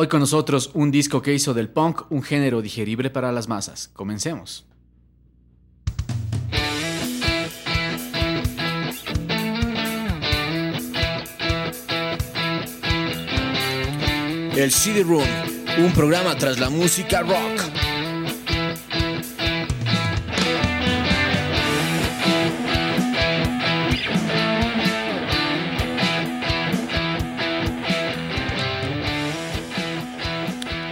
Hoy con nosotros un disco que hizo del punk un género digerible para las masas. Comencemos. El CD Room, un programa tras la música rock.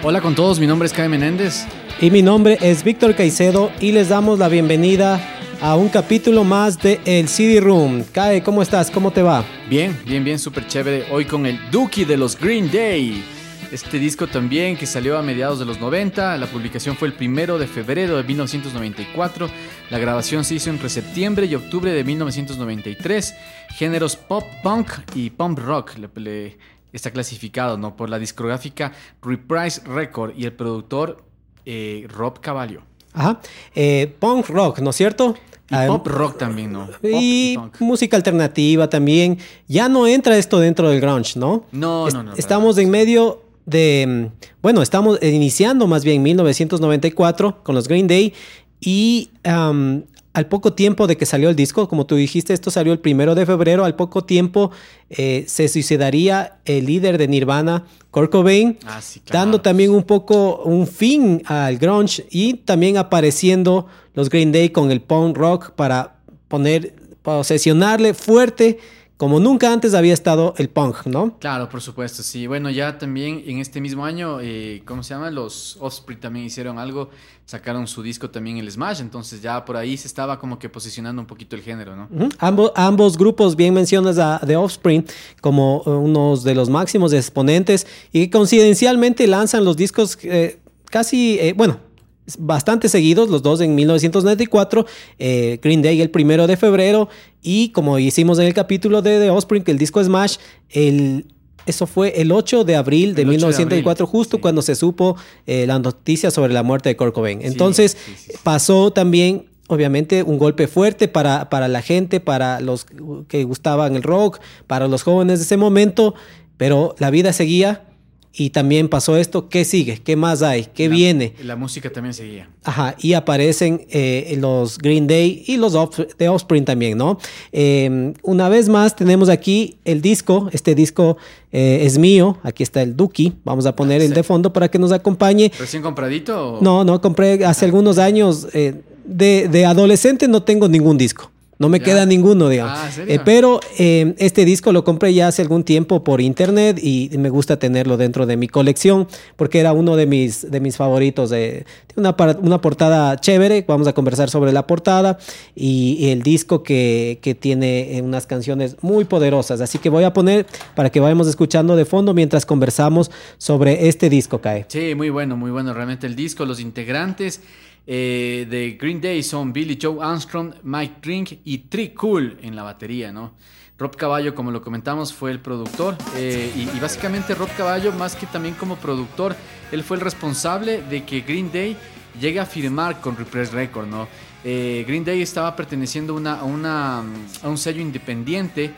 Hola con todos, mi nombre es Kai Menéndez. Y mi nombre es Víctor Caicedo y les damos la bienvenida a un capítulo más de El CD Room. Kai, ¿cómo estás? ¿Cómo te va? Bien, bien, bien, súper chévere. Hoy con el Dookie de los Green Day. Este disco también que salió a mediados de los 90, la publicación fue el primero de febrero de 1994, la grabación se hizo entre septiembre y octubre de 1993, géneros pop punk y punk rock le, le- está clasificado ¿no? por la discográfica Reprise Record y el productor eh, Rob Cavallo. Ajá. Eh, punk rock, ¿no es cierto? Y Ah, pop rock también, ¿no? Pop y punk. música alternativa también. Ya no entra esto dentro del grunge, ¿no? No, Es- no, no, Estamos en medio de. mm, Bueno, estamos iniciando más bien 1994 con los Green Day. Y al poco tiempo de que salió el disco, como tú dijiste, esto salió el primero de febrero. Al poco tiempo eh, se suicidaría el líder de Nirvana, Kurt Cobain. Ah, sí, claro. Dando también un poco un fin al grunge y también apareciendo los Green Day con el punk rock para poner, posesionarle fuerte como nunca antes había estado el punk, ¿no? Claro, por supuesto, sí. Bueno, ya también en este mismo año, eh, ¿cómo se llama? Los Offspring también hicieron algo, sacaron su disco también el Smash, entonces ya por ahí se estaba como que posicionando un poquito el género, ¿no? Ambos, ambos grupos, bien mencionas a The Offspring como eh, unos de los máximos exponentes y coincidencialmente lanzan los discos eh, casi, eh, bueno, bastante seguidos, los dos en 1994, eh, Green Day el primero de febrero y como hicimos en el capítulo de The Offspring, que el disco Smash, el... Eso fue el 8 de abril de El 8 de 1994, abril, justo sí. cuando se supo eh, la noticia sobre la muerte de Kurt Cobain. Entonces, sí, sí, sí. pasó también, obviamente, un golpe fuerte para, para la gente, para los que gustaban el rock, para los jóvenes de ese momento, pero la vida seguía y también pasó esto. ¿Qué sigue? ¿Qué más hay? ¿Qué La- viene? La música también seguía. Ajá, y aparecen eh, los Green Day y los Off- The Offspring también, ¿no? Eh, una vez más tenemos aquí el disco, este disco eh, es mío, aquí está el Duki, vamos a poner el Sí. de fondo para que nos acompañe. ¿Recién compradito? o- No, no, compré hace algunos años. eh, de, de adolescente no tengo ningún disco. No me Ya. queda ninguno, digamos. Ah. Eh, pero eh, este disco lo compré ya hace algún tiempo por internet y me gusta tenerlo dentro de mi colección porque era uno de mis, de mis favoritos. eh. Una, una portada chévere, vamos a conversar sobre la portada y, y el disco que, que tiene eh, unas canciones muy poderosas. Así que voy a poner para que vayamos escuchando de fondo mientras conversamos sobre este disco, Cae. Sí, muy bueno, muy bueno realmente el disco. Los integrantes eh, de Green Day son Billy Joe Armstrong, Mike Drink y Tri Cool en la batería, ¿no? Rob Caballo, como lo comentamos, fue el productor eh, y, básicamente Rob Caballo, más que también como productor, él fue el responsable de que Green Day llegue a firmar con Repress Record, ¿no? Eh, Green Day estaba perteneciendo a, una, a un sello independiente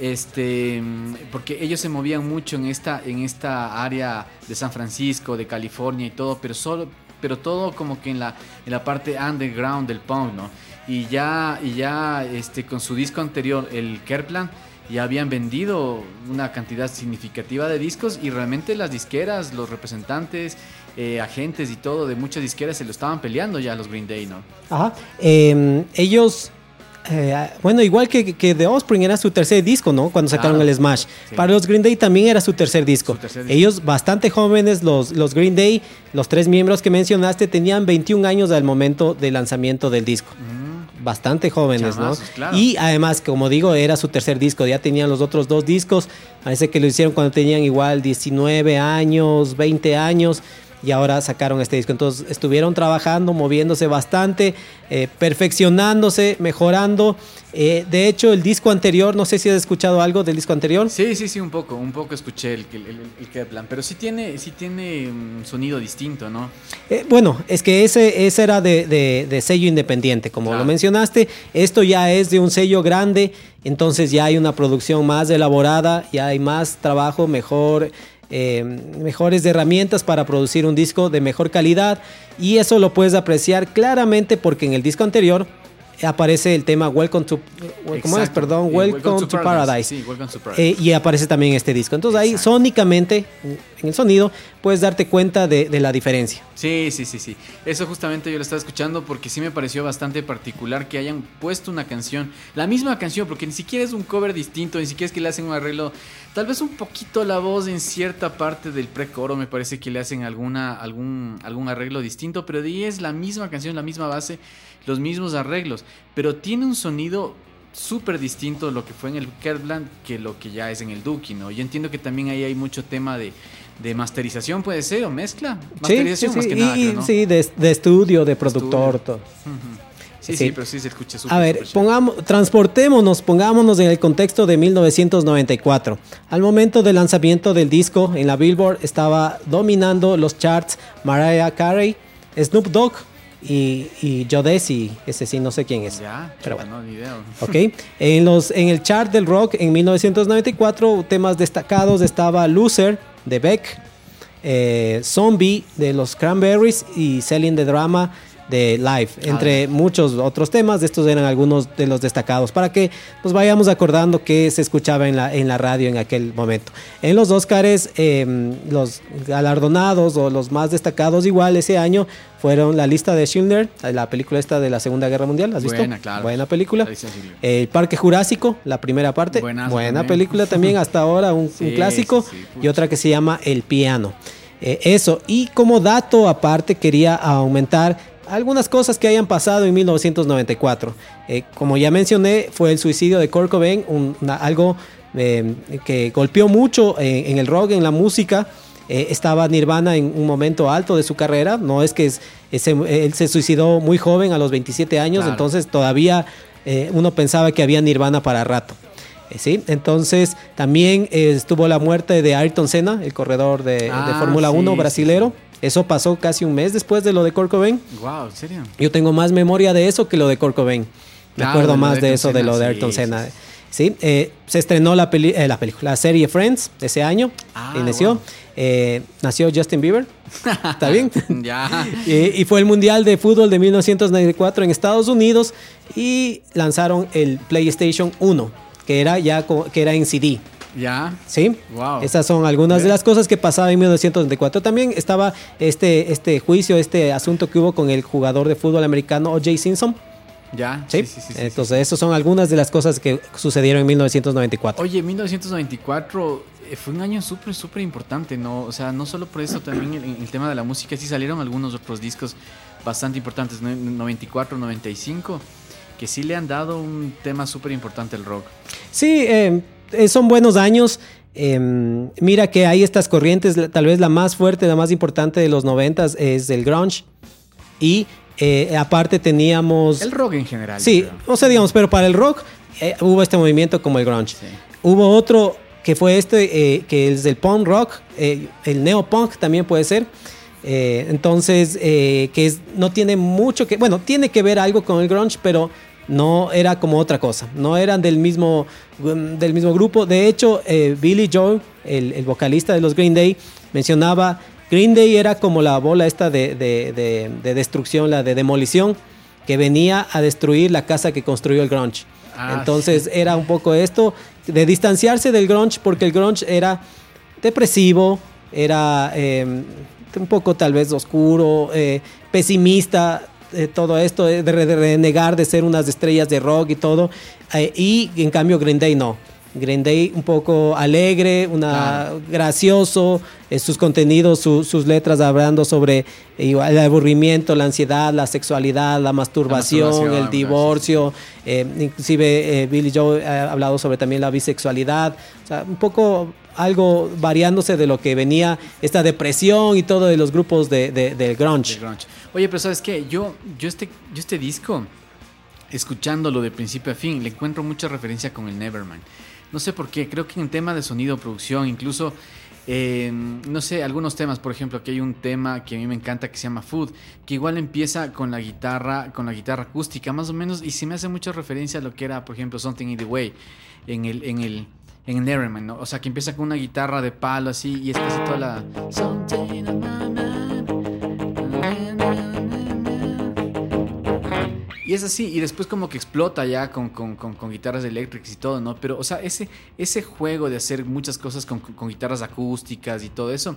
este porque ellos se movían mucho en esta en esta área de San Francisco de California y todo pero solo pero todo como que en la en la parte underground del punk no y ya y ya este con su disco anterior el Kerplan ya habían vendido una cantidad significativa de discos y realmente las disqueras, los representantes, eh, agentes y todo de muchas disqueras se lo estaban peleando ya los Green Day, ¿no? Ajá. Eh, ellos eh, bueno, igual que, que, The Offspring era su tercer disco, ¿no? Cuando sacaron Claro. el Smash. Sí. Para los Green Day también era su tercer disco. Su tercer disco. Ellos bastante jóvenes, los, los Green Day, los tres miembros que mencionaste, tenían 21 años al momento del lanzamiento del disco. Bastante jóvenes, Chamazos, ¿no? Mm. claro. Y además, como digo, era su tercer disco. Ya tenían los otros dos discos. Parece que lo hicieron cuando tenían igual 19 años, 20 años. Y ahora sacaron este disco. Entonces estuvieron trabajando, moviéndose bastante, eh, perfeccionándose, mejorando. Eh, de hecho, el disco anterior, no sé si has escuchado algo del disco anterior. Sí, sí, sí, un poco, un poco escuché el, el, el, el Kepler, pero sí tiene, sí tiene un sonido distinto, ¿no? Eh, bueno, es que ese, ese era de, de- de sello independiente, como Claro. lo mencionaste. Esto ya es de un sello grande, entonces ya hay una producción más elaborada, ya hay más trabajo, mejor, eh, mejores herramientas para producir un disco de mejor calidad. Y eso lo puedes apreciar claramente porque en el disco anterior aparece el tema Welcome to, ¿cómo es? Exacto. Perdón, Eh, Welcome, to, Paradise. Sí, Welcome to Paradise. Eh, y aparece también este disco. Entonces ahí sónicamente, en el sonido, puedes darte cuenta de, la diferencia. Sí, sí, sí, sí. Eso justamente yo lo estaba escuchando porque sí me pareció bastante particular que hayan puesto una canción, la misma canción, porque ni siquiera es un cover distinto, ni siquiera es que le hacen un arreglo, tal vez un poquito la voz en cierta parte del precoro, me parece que le hacen alguna, algún, algún arreglo distinto, pero de ahí es la misma canción, la misma base, los mismos arreglos, pero tiene un sonido súper distinto lo que fue en el Kerbland que lo que ya es en el Duki, ¿no? Yo entiendo que también ahí hay mucho tema de, de masterización, puede ser, o mezcla. Sí, sí, Masterización más sí, que nada, y- creo, ¿no? sí, de, de estudio, de productor, Estudio. todo. Sí, Sí. sí, pero sí se escucha súper. A ver, chévere. pongamos, transportémonos, pongámonos en el contexto de 1994. Al momento del lanzamiento del disco en la Billboard estaba dominando los charts Mariah Carey, Snoop Dogg y, y Jodeci, ese sí no sé quién es. Ya, pero pero bueno. no, ni idea. ¿ok? En, los, en el chart del rock en 1994, temas destacados estaba Loser de Beck, eh, Zombie de los Cranberries y Selling the Drama de Live, entre muchos otros temas. Estos eran algunos de los destacados para que nos vayamos acordando que se escuchaba en la, en la radio en aquel momento. En los Oscars, eh, los galardonados o los más destacados igual ese año fueron la lista de Schindler, la película esta de la Segunda Guerra Mundial. ¿Has visto? Buena, claro. Buena película. El Parque Jurásico, la primera parte. Buenazo Buena también. película también, hasta ahora un, clásico. sí, sí, y otra que se llama El Piano. Eh, eso. Y como dato aparte, quería aumentar algunas cosas que hayan pasado en 1994. Eh, como ya mencioné, fue el suicidio de Kurt Cobain, un- una- algo eh, que golpeó mucho en, en el rock, en la música. Eh, estaba Nirvana en un momento alto de su carrera. No es que es- ese- él se suicidó muy joven, a los 27 años, Claro. entonces todavía eh, uno pensaba que había Nirvana para rato. Eh, ¿sí? Entonces también eh, estuvo la muerte de Ayrton Senna, el corredor de, de Ah, Fórmula sí, 1 sí, brasilero. Eso pasó casi un mes después de lo de Kurt Cobain. Wow, ¿en serio? Yo tengo más memoria de eso que lo de Kurt Cobain. Me Claro, acuerdo de más de eso de lo de Ayrton sí, Senna. sí, Sí, eh, se estrenó la, peli- eh, la película, la serie Friends ese año. Ah, inició. wow. Eh, nació Justin Bieber. ¿Está bien? ya. y, y fue el Mundial de Fútbol de 1994 en Estados Unidos y lanzaron el PlayStation 1, que era ya que era en CD. Ya. ¿Sí? Wow. Esas son algunas de las cosas que pasaban en 1994. También estaba este, este juicio, este asunto que hubo con el jugador de fútbol americano O.J. Simpson. Ya. ¿sí? Sí, sí, Entonces, esas son algunas de las cosas que sucedieron en 1994. Oye, 1994 eh, fue un año súper, súper importante, ¿no? O sea, no solo por eso, también el, el tema de la música, sí salieron algunos otros discos bastante importantes, ¿no? 94, 95, que sí le han dado un tema súper importante al rock. Sí, eh, son buenos años. Eh, mira que hay estas corrientes, tal vez la más fuerte, la más importante de los noventas es el grunge. Y eh, aparte teníamos... El rock en general. Sí, o sea, digamos, pero para el rock eh, hubo este movimiento como el grunge. Sí. Hubo otro que fue este, eh, que es el punk rock, eh, el neopunk también puede ser. Eh, entonces, eh, que es, no tiene mucho que, bueno, tiene que ver algo con el grunge, pero no era como otra cosa, no eran del mismo, um, del mismo grupo. De hecho, eh, Billy Joel, el, el vocalista de los Green Day, mencionaba, Green Day era como la bola esta de, de- de- de destrucción, la de demolición, que venía a destruir la casa que construyó el grunge. Ah, Entonces era un poco esto de distanciarse del grunge porque el grunge era depresivo, era eh, un poco tal vez oscuro, eh, pesimista, eh, todo esto de, de renegar de ser unas estrellas de rock y todo, eh, y en cambio Green Day no. Green Day un poco alegre, una gracioso, eh, sus contenidos, su- sus letras hablando sobre eh, el aburrimiento, la ansiedad, la sexualidad, la masturbación, masturbación, el divorcio, eh, inclusive eh, Billy Joe ha hablado sobre también la bisexualidad, o sea, un poco algo variándose de lo que venía esta depresión y todo de los grupos de, de- del grunge. grunge. Oye, pero ¿sabes qué? Yo, yo, este, yo este disco, escuchándolo de principio a fin, le encuentro mucha referencia con el Nevermind. No sé por qué, creo que en tema de sonido, producción, incluso, eh, no sé, algunos temas, por ejemplo, aquí hay un tema que a mí me encanta que se llama Food, que igual empieza con la guitarra, con la guitarra acústica, más o menos, y se me hace mucha referencia a lo que era, por ejemplo, Something in the Way, en el, en el, en Nevermind, ¿no? O sea, que empieza con una guitarra de palo así, y es casi toda la... Y es así, y después como que explota ya con, con, con, con guitarras eléctricas y todo, ¿no? Pero, o sea, ese, ese juego de hacer muchas cosas con, guitarras acústicas y todo eso,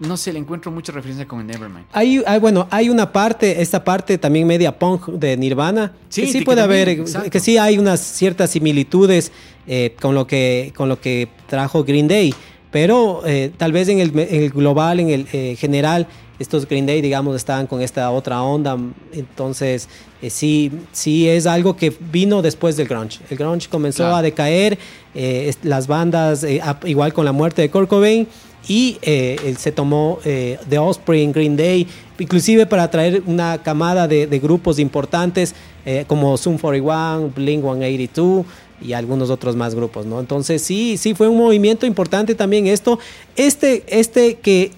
no sé, le encuentro mucha referencia con el Nevermind. Hay, hay, bueno, hay una parte, esta parte también media punk de Nirvana, Sí, que sí que puede también, haber, exacto. que sí hay unas ciertas similitudes eh, con, lo que, con lo que trajo Green Day, pero eh, tal vez en el, en el global, en el eh, general, estos Green Day, digamos, estaban con esta otra onda, entonces eh, sí, sí es algo que vino después del grunge. El grunge comenzó Claro. a decaer, eh, las bandas, eh, igual con la muerte de Kurt Cobain, y él se tomó The Offspring, Green Day, inclusive para traer una camada de, de grupos importantes como Zoom 41, Blink 182 y algunos otros más grupos, ¿no? Entonces sí, sí fue un movimiento importante también esto. Este, este que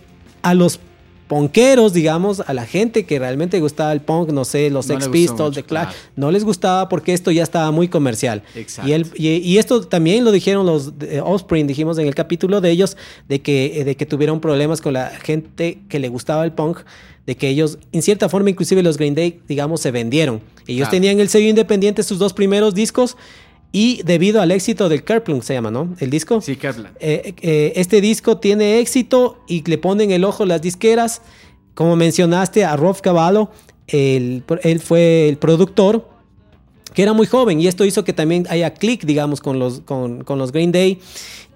a los ponqueros, digamos, a la gente que realmente gustaba el punk, no sé, los No Sex Pistols, mucho, The Clash, claro. no les gustaba porque esto ya estaba muy comercial. Exacto. Y, el, y, y esto también lo dijeron los eh, Offspring, dijimos en el capítulo de ellos, de que, eh, de que tuvieron problemas con la gente que le gustaba el punk, de que ellos, en cierta forma, inclusive los Green Day, digamos, se vendieron. Ellos Claro. tenían el sello independiente, sus dos primeros discos, y debido al éxito del Kerplunk, se llama, ¿no? El disco. Sí, Kaplan. Eh, eh, este disco tiene éxito y le ponen el ojo las disqueras. Como mencionaste a Rolf Cavallo, él, él fue el productor, que era muy joven, y esto hizo que también haya click, digamos, con los, con, con los Green Day.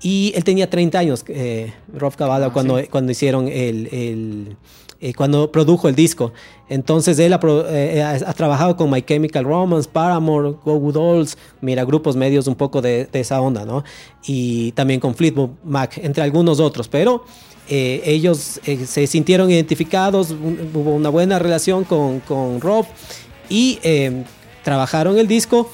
Y él tenía 30 años, eh, Rolf Cavallo, Ah, cuando, sí. cuando hicieron el. el- eh, cuando produjo el disco. Entonces él ha, pro- eh, ha- trabajado con My Chemical Romance, Paramore, Go Go Dolls, mira, grupos medios un poco de, de esa onda, ¿no? Y también con Fleetwood Mac, entre algunos otros. Pero eh, ellos eh, se sintieron identificados, un- hubo una buena relación con, con Rob y eh, trabajaron el disco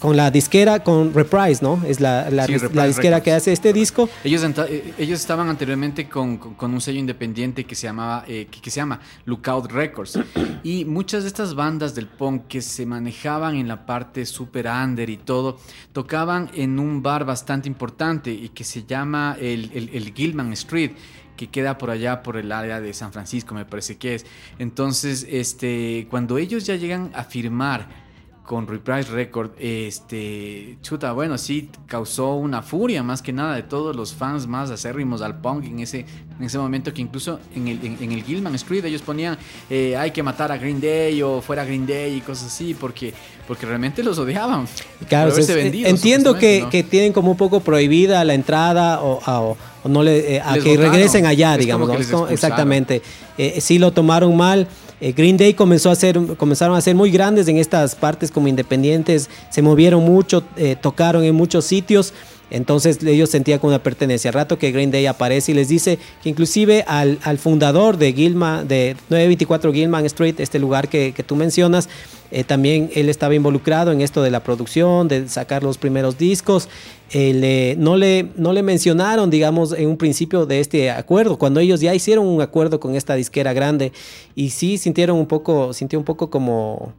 con la disquera, con Reprise, ¿no? Es la, la, Sí, la disquera que hace este disco. Ellos, eh, ellos estaban anteriormente con, con- con un sello independiente que se llamaba eh, que, que se llama Lookout Records y muchas de estas bandas del punk que se manejaban en la parte super under y todo tocaban en un bar bastante importante y que se llama el, el- el Gilman Street que queda por allá por el área de San Francisco me parece que es entonces este cuando ellos ya llegan a firmar con Reprise Record, este, chuta, bueno, sí causó una furia más que nada de todos los fans más acérrimos al punk en ese, en ese momento que incluso en el, en, en el Gilman Street ellos ponían eh, hay que matar a Green Day o fuera Green Day y cosas así porque, porque realmente los odiaban. Claro, vendido, entiendo que, que tienen como un poco prohibida la entrada o, a- o- no le, eh, a Les que votaron. regresen allá, digamos. exactamente. Eh, sí lo tomaron mal. Eh, Green Day comenzó a ser, comenzaron a ser muy grandes en estas partes como independientes, se movieron mucho, eh, tocaron en muchos sitios. Entonces ellos sentían como una pertenencia. Al rato que Green Day aparece y les dice que inclusive al, al fundador de Gilman, de 924 Gilman Street, este lugar que, que tú mencionas, eh, también él estaba involucrado en esto de la producción, de sacar los primeros discos. Eh, no, le, no le mencionaron, digamos, en un principio de este acuerdo, cuando ellos ya hicieron un acuerdo con esta disquera grande y sí sintieron un poco, sintió un poco como,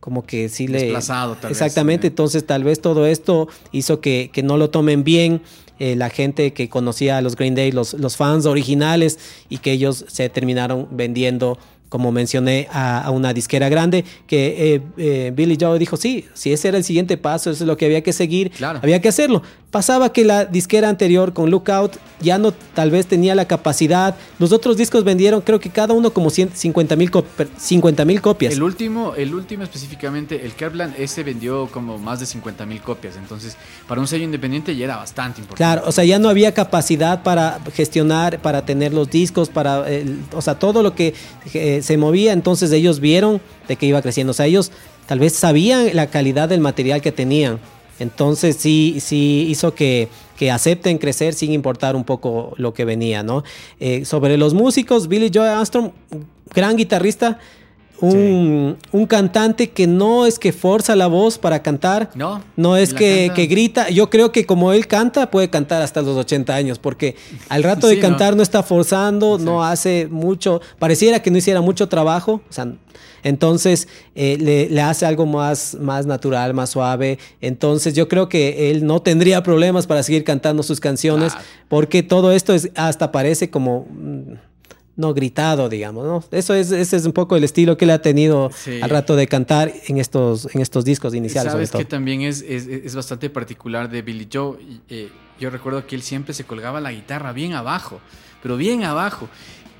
como que sí le... Desplazado, tal vez, Exactamente, sí. entonces tal vez todo esto hizo que, que no lo tomen bien eh, la gente que conocía a los Green Day, los, los fans originales, y que ellos se terminaron vendiendo, como mencioné, a, a una disquera grande, que eh, eh, Billy Joe dijo, sí, si ese era el siguiente paso, eso es lo que había que seguir, Claro. había que hacerlo. Pasaba que la disquera anterior con Lookout ya no tal vez tenía la capacidad. Los otros discos vendieron creo que cada uno como 50 mil copias. El último, el último específicamente, el Kerbland, ese vendió como más de 50 mil copias. Entonces, para un sello independiente ya era bastante importante. Claro, o sea, ya no había capacidad para gestionar, para tener los discos, para, o sea, todo lo que eh, se movía. Entonces ellos vieron de que iba creciendo. O sea, ellos tal vez sabían la calidad del material que tenían. Entonces sí, sí hizo que, acepten crecer sin importar un poco lo que venía, ¿no? Eh, sobre los músicos, Billy Joe Armstrong, gran guitarrista, un, cantante que no es que forza la voz para cantar, no, no es que, grita. Yo creo que como él canta, puede cantar hasta los 80 años, porque al rato de cantar no. está forzando, no hace mucho, pareciera que no hiciera mucho trabajo, o sea, entonces eh, le, hace algo más, más natural, más suave. Entonces yo creo que él no tendría problemas para seguir cantando sus canciones, porque todo esto es hasta parece como mm, no gritado, digamos, ¿no? Eso es, ese es un poco el estilo que él ha tenido al rato de cantar en estos, en estos discos iniciales. Sabes que también es, es, bastante particular de Billy Joe. Eh, yo recuerdo que él siempre se colgaba la guitarra bien abajo, pero bien abajo.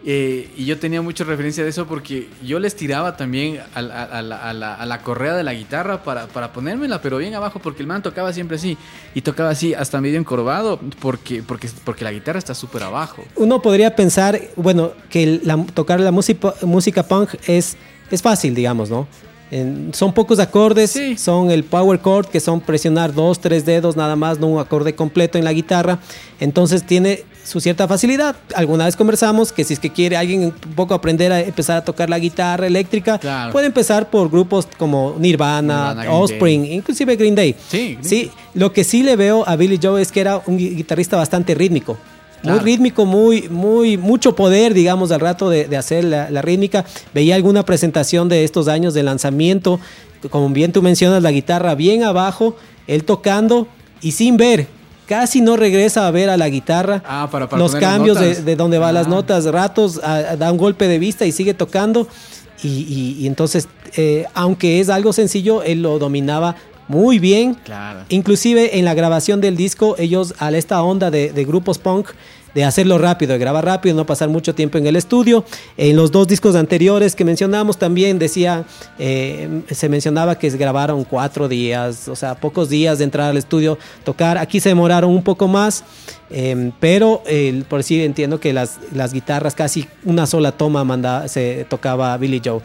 Eh, y yo tenía mucha referencia de eso porque yo les tiraba también a, la, correa de la guitarra para, para, ponérmela, pero bien abajo, porque el man tocaba siempre así. Y tocaba así, hasta medio encorvado, porque, porque, porque la guitarra está súper abajo. Uno podría pensar, bueno, que tocar la música, música punk es, es fácil, digamos, ¿no? son pocos acordes, son el power chord, que son presionar dos, tres dedos nada más, no un acorde completo en la guitarra. Entonces tiene su cierta facilidad. Alguna vez conversamos que si es que quiere alguien un poco aprender a empezar a tocar la guitarra eléctrica, puede empezar por grupos como Nirvana, Offspring, inclusive Green Day. Sí, sí, lo que sí le veo a Billy Joe es que era un guitarrista bastante rítmico. Muy rítmico, muy, muy, mucho poder, digamos, al rato de, hacer la, rítmica. Veía alguna presentación de estos años de lanzamiento, como bien tú mencionas, la guitarra bien abajo, él tocando y sin ver. Casi no regresa a ver a la guitarra ah, para, los cambios de, de, donde va las notas, ratos, da un golpe de vista y sigue tocando. Y, entonces, eh, aunque es algo sencillo, él lo dominaba muy bien. Claro. Inclusive en la grabación del disco, ellos a esta onda de, de grupos punk de hacerlo rápido, de grabar rápido, no pasar mucho tiempo en el estudio. En los dos discos anteriores que mencionamos también decía, eh, se mencionaba que se grabaron cuatro días, o sea, pocos días de entrar al estudio, tocar. Aquí se demoraron un poco más, eh, pero por decir entiendo que las, las guitarras casi una sola toma manda, se tocaba Billy Joe.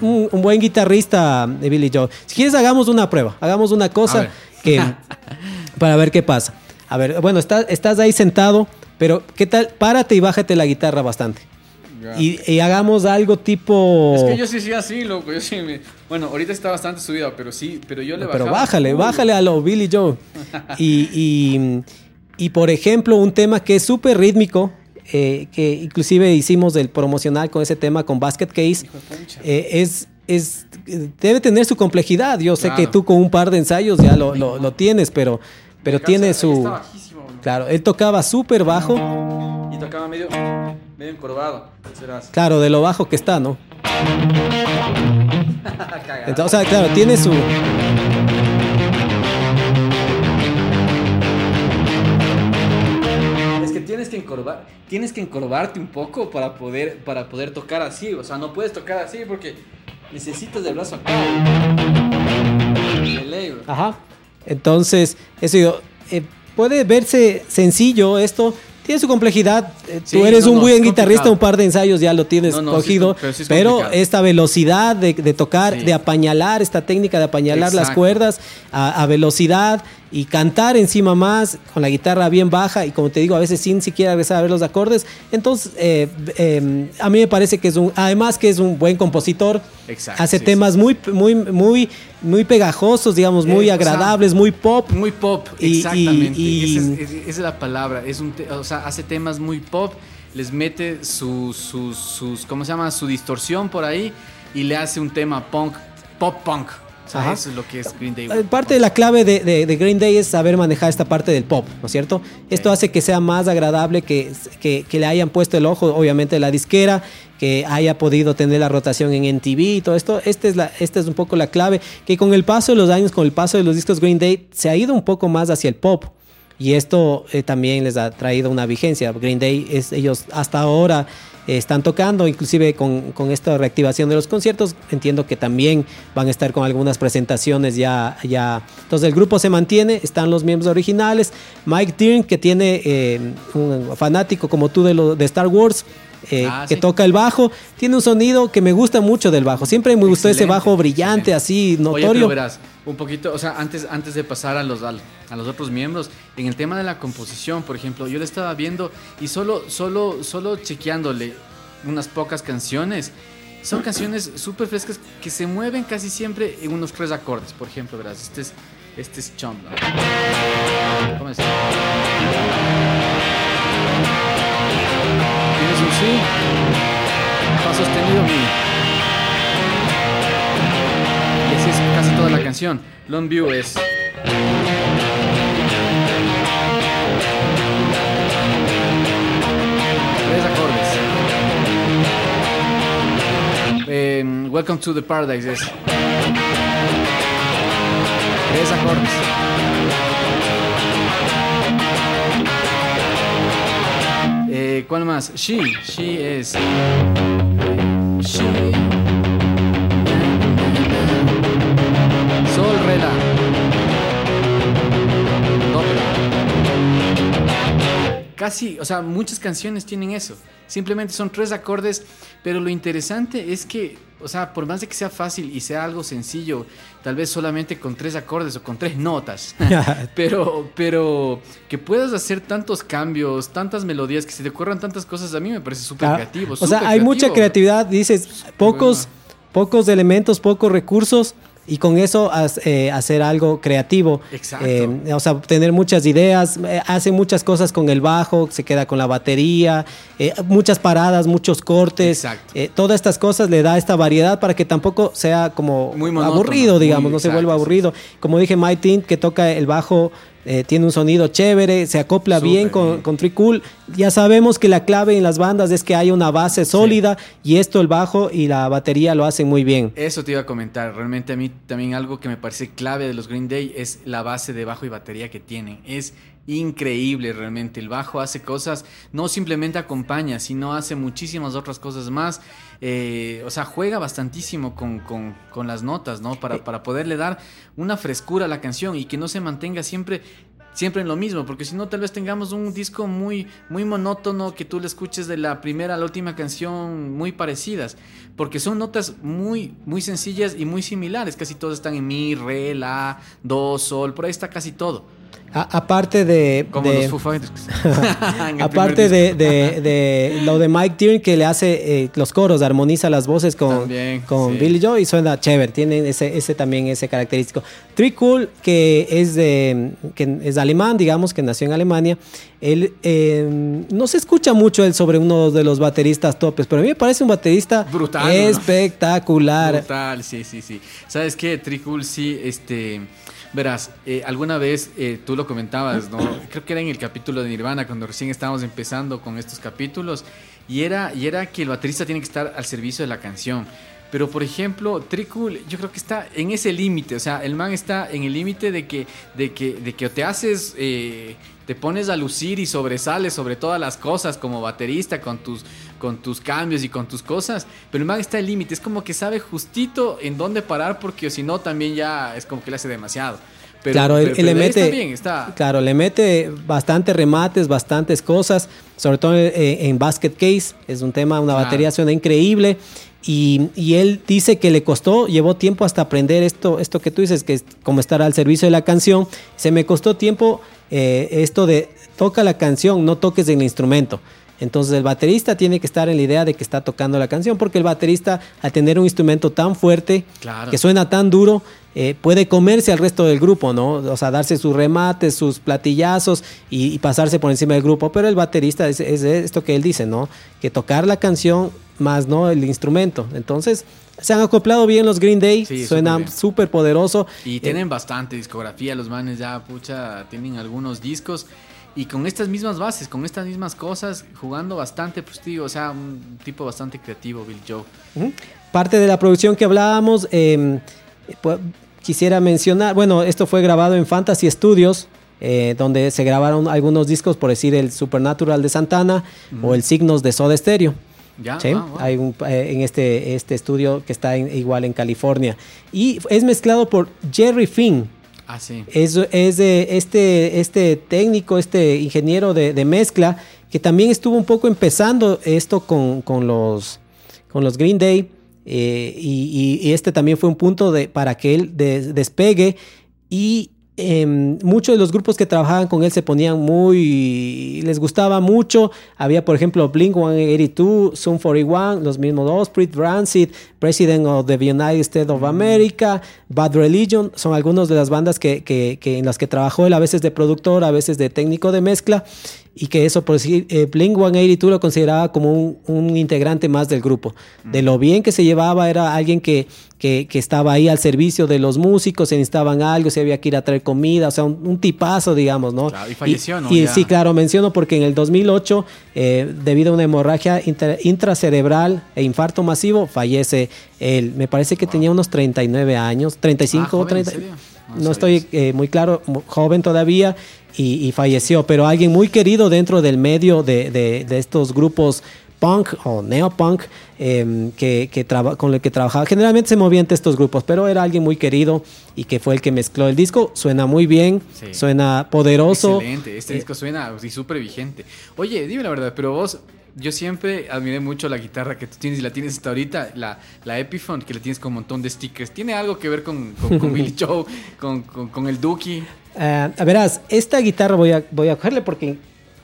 un, buen guitarrista de Billy Joe. Si quieres hagamos una prueba, hagamos una cosa que para ver qué pasa. A ver, bueno, estás ahí sentado. Pero, ¿qué tal? Párate y bájate la guitarra bastante. Y, hagamos algo tipo. Es que yo sí soy así, loco. Yo sí me... Bueno, ahorita está bastante subido, pero sí, pero yo le bajaba. Pero bájale, bájale a lo Billy Joe. y, y, por ejemplo, un tema que es súper rítmico, eh, que inclusive hicimos el promocional con ese tema con Basket Case, eh, es, es, debe tener su complejidad. Yo sé que tú con un par de ensayos ya lo, lo, tienes, pero, pero tiene su. Claro, él tocaba súper bajo. Y tocaba medio, medio encorvado. Claro, de lo bajo que está, ¿no? Entonces, o sea, claro, tiene su... Es que tienes que encorvar, tienes que encorvarte un poco para poder, para poder tocar así. O sea, no puedes tocar así porque necesitas el brazo acá. Ajá. Entonces, eso yo, eh, puede verse sencillo esto. Tiene su complejidad. Eh, tú eres un buen guitarrista, un par de ensayos ya lo tienes cogido. pero, esta velocidad de, tocar, de apañalar, esta técnica de apañalar las cuerdas a, velocidad y cantar encima más con la guitarra bien baja y como te digo, a veces sin siquiera regresar a ver los acordes. Entonces, eh, em, a mí me parece que es un, además que es un buen compositor. hace temas muy, muy, muy, muy pegajosos, digamos, muy eh, agradables, muy pop. Muy pop, exactamente. Y, esa, es, la palabra. Es un, o sea, hace temas muy pop, les mete sus, sus, sus, ¿cómo se llama? Su distorsión por ahí y le hace un tema punk, pop punk. Eso es lo que es Green Day. Eh, parte de la clave de, Green Day es saber manejar esta parte del pop, ¿no es cierto? Esto hace que sea más agradable, que, que, le hayan puesto el ojo, obviamente, la disquera, que haya podido tener la rotación en NTV y todo esto. Esta es, la, esta es un poco la clave, que con el paso de los años, con el paso de los discos Green Day, se ha ido un poco más hacia el pop. y esto eh, también les ha traído una vigencia. Green Day, es, ellos hasta ahora están tocando, inclusive con, con, esta reactivación de los conciertos, entiendo que también van a estar con algunas presentaciones ya. ya. Entonces el grupo se mantiene, están los miembros originales, Mike Dearn, que tiene eh, un fanático como tú de, de Star Wars, eh, ah, que sí. toca el bajo. Tiene un sonido que me gusta mucho del bajo. Siempre me gustó excelente, ese bajo brillante, excelente. así, notorio. Oye, pero verás, un poquito, o sea, antes, antes de pasar a los, a, los otros miembros, en el tema de la composición, por ejemplo, yo le estaba viendo y solo, solo, solo chequeándole unas pocas canciones. Son canciones súper frescas que se mueven casi siempre en unos tres acordes. Por ejemplo, verás, este es, este es Chomp. ¿Cómo es? Sí, fa sostenido mi. Y así es casi toda la canción. Long View es. Tres acordes. Eh, Welcome to the Paradise es. Tres acordes. ¿Cuál más? She. She es. Casi, o sea, muchas canciones tienen eso. Simplemente son tres acordes, pero lo interesante es que, o sea, por más de que sea fácil y sea algo sencillo, tal vez solamente con tres acordes o con tres notas, pero, pero que puedas hacer tantos cambios, tantas melodías, que se te ocurran tantas cosas, a mí me parece súper ah, creativo. O sea, hay creativo. mucha creatividad, dices, pocos, bueno. pocos elementos, pocos recursos y con eso eh, hacer algo creativo. Exacto. Eh, o sea, tener muchas ideas, eh, hace muchas cosas con el bajo, se queda con la batería, muchas paradas, muchos cortes. Exacto. todas estas cosas le da esta variedad para que tampoco sea como Muy monótono, aburrido, digamos, no exacto, se vuelva aburrido. Como dije, Mike Tint, que toca el bajo eh, tiene un sonido chévere, se acopla Super bien con, con Tricool. Ya sabemos que la clave en las bandas es que hay una base sólida sí. y esto el bajo y la batería lo hacen muy bien. Eso te iba a comentar. Realmente a mí también algo que me parece clave de los Green Day es la base de bajo y batería que tienen. Es increíble realmente. El bajo hace cosas, no simplemente acompaña, sino hace muchísimas otras cosas más. Eh, o sea, juega bastantísimo con, con, con las notas, ¿no? Para, para, poderle dar una frescura a la canción y que no se mantenga siempre siempre en lo mismo, porque si no tal vez tengamos un disco muy muy monótono que tú le escuches de la primera a la última canción muy parecidas, porque son notas muy muy sencillas y muy similares, casi todas están en mi, re, la, do, sol, por ahí está casi todo. A, aparte de. Como de, los Foo Fighters. aparte de, de, de, lo de Mike Dearn que le hace eh, los coros, armoniza las voces con, también, con sí. Billy Joe y suena chévere. Tiene ese, ese también ese característico. Tree Cool, que es de, que es alemán, digamos, que nació en Alemania. Él eh, no se escucha mucho él sobre uno de los bateristas topes, pero a mí me parece un baterista brutal, espectacular. ¿no? Brutal, sí, sí, sí. ¿Sabes qué? Tree Cool, sí, este. Verás, eh, alguna vez eh, tú lo comentabas, ¿no? Creo que era en el capítulo de Nirvana, cuando recién estábamos empezando con estos capítulos, y era, y era que el baterista tiene que estar al servicio de la canción. Pero, por ejemplo, Tricul, yo creo que está en ese límite. O sea, el man está en el límite de que, de, que, de que te haces. Eh, te pones a lucir y sobresales sobre todas las cosas como baterista con tus, con tus cambios y con tus cosas. Pero el man está al límite. Es como que sabe justito en dónde parar porque si no también ya es como que le hace demasiado. Pero, claro, él, pero, él le mete, está bien, está. claro, le mete bastantes remates, bastantes cosas, sobre todo en, en Basket Case, es un tema, una claro. batería suena increíble. Y, y, él dice que le costó, llevó tiempo hasta aprender esto, esto que tú dices, que es como estar al servicio de la canción. Se me costó tiempo eh, esto de toca la canción, no toques el instrumento. Entonces el baterista tiene que estar en la idea de que está tocando la canción, porque el baterista al tener un instrumento tan fuerte, claro. que suena tan duro, eh, puede comerse al resto del grupo, ¿no? O sea, darse sus remates, sus platillazos y, y pasarse por encima del grupo. Pero el baterista es, es, esto que él dice, ¿no? Que tocar la canción más no el instrumento. Entonces se han acoplado bien los Green Day, sí, suenan súper poderoso. Y tienen eh, bastante discografía, los manes ya, pucha, tienen algunos discos. Y con estas mismas bases, con estas mismas cosas, jugando bastante, pues tío, o sea, un tipo bastante creativo, Bill Joe. Uh -huh. Parte de la producción que hablábamos, eh, pues, quisiera mencionar, bueno, esto fue grabado en Fantasy Studios, eh, donde se grabaron algunos discos, por decir el Supernatural de Santana o el Signos de Soda Stereo. Ya, ¿sí? ah, wow. Hay un, eh, en este, este estudio que está en- igual en California. Y es mezclado por Jerry Finn. Ah, sí. Es, es este, este técnico, este ingeniero de, mezcla, que también estuvo un poco empezando esto con, con los, con los Green Day. eh, y, este también fue un punto de, para que él des- despegue. Y em, muchos de los grupos que trabajaban con él se ponían muy. les gustaba mucho. Había, por ejemplo, Blink 182, Zoom 41, los mismos Osprey, Rancid, President of the United States of America, Bad Religion. Son algunas de las bandas que, que- que en las que trabajó él, a veces de productor, a veces de técnico de mezcla. Y que eso, por decir, eh, Blink 182 lo consideraba como un, un integrante más del grupo. De lo bien que se llevaba, era alguien que, que, que estaba ahí al servicio de los músicos, se necesitaban algo, se había que ir a traer comida, o sea, un, un tipazo, digamos, ¿no? Claro, y falleció, ¿no? Y, Ya. sí, claro, menciono porque en el 2008, eh, debido a una hemorragia intra- intracerebral e infarto masivo, fallece él. Me parece que tenía unos 39 años, 35 Ah, o joven, ¿en 30. Serio? No estoy eh, muy claro, joven todavía y, y falleció, pero alguien muy querido dentro del medio de, de- de estos grupos punk o neopunk eh, que, que traba- con el que trabajaba. Generalmente se movía entre estos grupos, pero era alguien muy querido y que fue el que mezcló el disco. Suena muy bien, Sí. suena poderoso. Excelente, este Eh, disco suena súper vigente. Oye, dime la verdad, pero vos, yo siempre admiré mucho la guitarra que tú tienes y la tienes hasta ahorita, la, la Epiphone, que le tienes con un montón de stickers. ¿Tiene algo que ver con, con, con Billy Joe, con, con, con el Dookie? Ah, a verás, esta guitarra voy a, voy a cogerle porque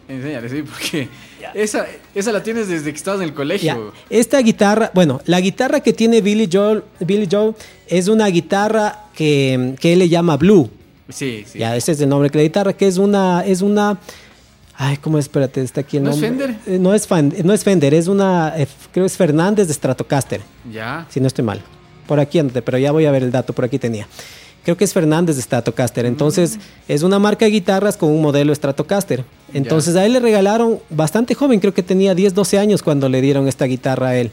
Enséñale, sí, porque esa, esa la tienes desde que estabas en el colegio. Esta guitarra, bueno, la guitarra que tiene Billy Joel, Billy Joel es una guitarra que, que él le llama Blue. Sí, sí. Ya, ese es el nombre que la guitarra, que es una, es una, ay, ¿cómo es? Espérate, está aquí el ¿No es. Fender? Eh, no es Fan- no es Fender, es una, eh, creo es Fernández de Stratocaster, Ya. si no estoy mal. Por aquí, ande, pero ya voy a ver el dato, por aquí tenía. Creo que es Fernández de Stratocaster. Entonces, es una marca de guitarras con un modelo Stratocaster. Entonces, a él le regalaron bastante joven, creo que tenía 10, 12 años cuando le dieron esta guitarra a él.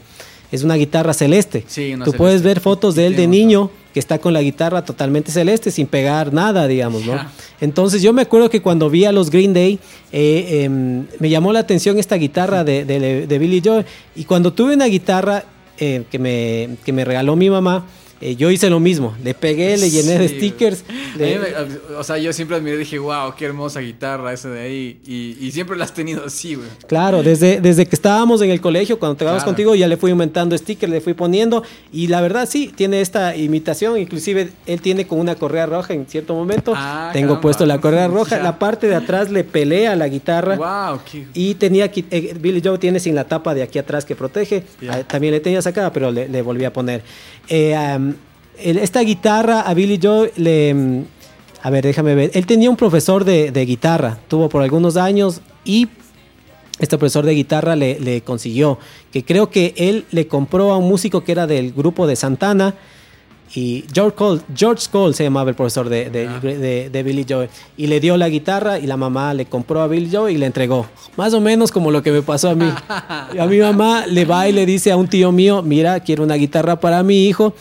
Es una guitarra celeste. Sí, una Tú celeste. puedes ver fotos de él de niño que está con la guitarra totalmente celeste, sin pegar nada, digamos, ¿no? Entonces yo me acuerdo que cuando vi a los Green Day, eh, em, me llamó la atención esta guitarra de, de- de Billy Joe. Y cuando tuve una guitarra eh, que, me, que me regaló mi mamá, eh, yo hice lo mismo. Le pegué, le llené de stickers. le- me- o sea, yo siempre admiré, dije, wow, qué hermosa guitarra esa de ahí. Y, y siempre la has tenido así, güey. Claro, desde, desde que estábamos en el colegio, cuando trabajamos Claro. contigo, ya le fui aumentando stickers, le fui poniendo. Y la verdad, sí, tiene esta imitación. Inclusive, él tiene con una correa roja en cierto momento. Ah, Tengo caramba. puesto la correa roja. Ya. La parte de atrás le pelea la guitarra. Wow, qué. Y tenía aquí, eh, Billy Joe tiene sin la tapa de aquí atrás que protege. Ah, también le tenía sacada, pero le, le volví a poner. Eh, esta guitarra a Billy Joe le. mm, A ver, déjame ver. Él tenía un profesor de, de guitarra, tuvo por algunos años y este profesor de guitarra le, le consiguió, que creo que él le compró a un músico que era del grupo de Santana. Y George Cole, George Cole se llamaba el profesor de, de, Ah. de- de Billy Joe. Y le dio la guitarra y la mamá le compró a Billy Joe y le entregó. Más o menos como lo que me pasó a mí. a mi mamá le va y le dice a un tío mío, mira, quiero una guitarra para mi hijo.